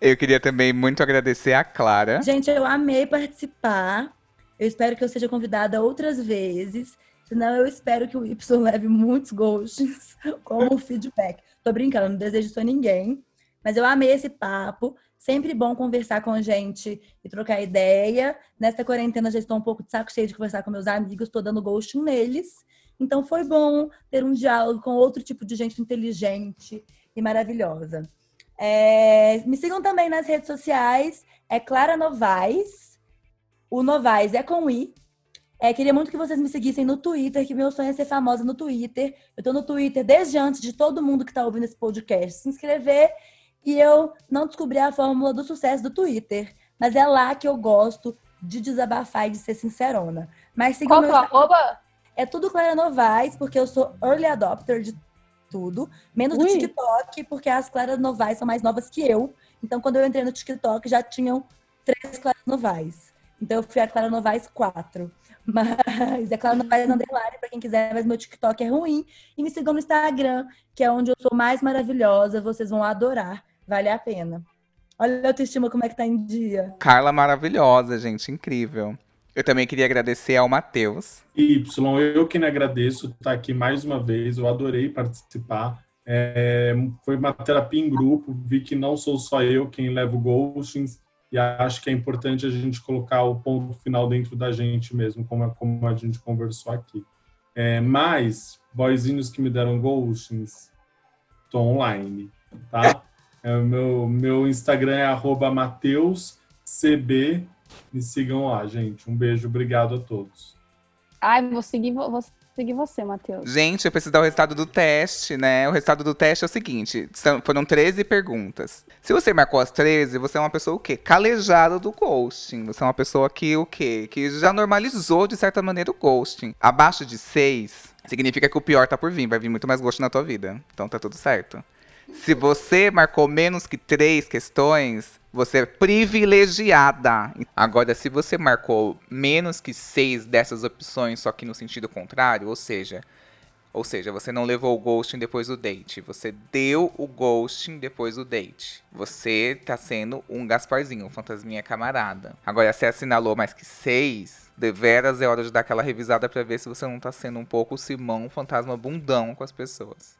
Eu queria também muito agradecer a Clara. Gente, eu amei participar. Eu espero que eu seja convidada outras vezes. Senão, eu espero que o Y leve muitos ghosts como feedback. Tô brincando, não desejo isso a ninguém. Mas eu amei esse papo. Sempre bom conversar com gente e trocar ideia. Nesta quarentena já estou um pouco de saco cheio de conversar com meus amigos, estou dando ghosting neles. Então foi bom ter um diálogo com outro tipo de gente inteligente e maravilhosa. É... me sigam também nas redes sociais. É Clara Novaes. O Novaes é com I, é, queria muito que vocês me seguissem no Twitter, que meu sonho é ser famosa no Twitter. Eu tô no Twitter desde antes de todo mundo que tá ouvindo esse podcast se inscrever. E eu não descobri a fórmula do sucesso do Twitter. Mas é lá que eu gosto de desabafar e de ser sincerona. Mas Qual meu... arroba? É tudo Clara Novaes, porque eu sou early adopter de tudo. Menos Ui. do TikTok, porque as Claras Novaes são mais novas que eu. Então, quando eu entrei no TikTok, já tinham três Claras Novaes. Então, eu fui a Clara Novaes 4. Mas é claro, não vai underline para quem quiser, mas meu TikTok é ruim. E me sigam no Instagram, que é onde eu sou mais maravilhosa. Vocês vão adorar. Vale a pena. Olha a autoestima como é que tá em dia. Carla maravilhosa, gente. Incrível. Eu também queria agradecer ao Matheus. Y, eu que me agradeço estar aqui mais uma vez. Eu adorei participar. É, foi uma terapia em grupo. Vi que não sou só eu quem leva o ghostings e acho que é importante a gente colocar o ponto final dentro da gente mesmo, como, a, como a gente conversou aqui. É, mas, boyzinhos que me deram ghostings, tô online, tá? É, meu, meu Instagram é arroba mateuscb, me sigam lá, gente. Um beijo, obrigado a todos. Ai, vou seguir, vou, seguir você, Matheus. Gente, eu preciso dar o resultado do teste, né? O resultado do teste é o seguinte: são, foram 13 perguntas. Se você marcou as 13, você é uma pessoa o quê? Calejada do ghosting. Você é uma pessoa que o quê? Que já normalizou, de certa maneira, o ghosting. Abaixo de 6, significa que o pior tá por vir. Vai vir muito mais ghosting na tua vida. Então tá tudo certo. Se você marcou menos que três questões, você é privilegiada. Agora, se você marcou menos que seis dessas opções, só que no sentido contrário, ou seja, ou seja, você não levou o ghosting depois do date. Você deu o ghosting depois do date. Você tá sendo um Gasparzinho, um fantasminha camarada. Agora, se assinalou mais que seis, deveras é hora de dar aquela revisada para ver se você não tá sendo um pouco Simão, um fantasma bundão com as pessoas.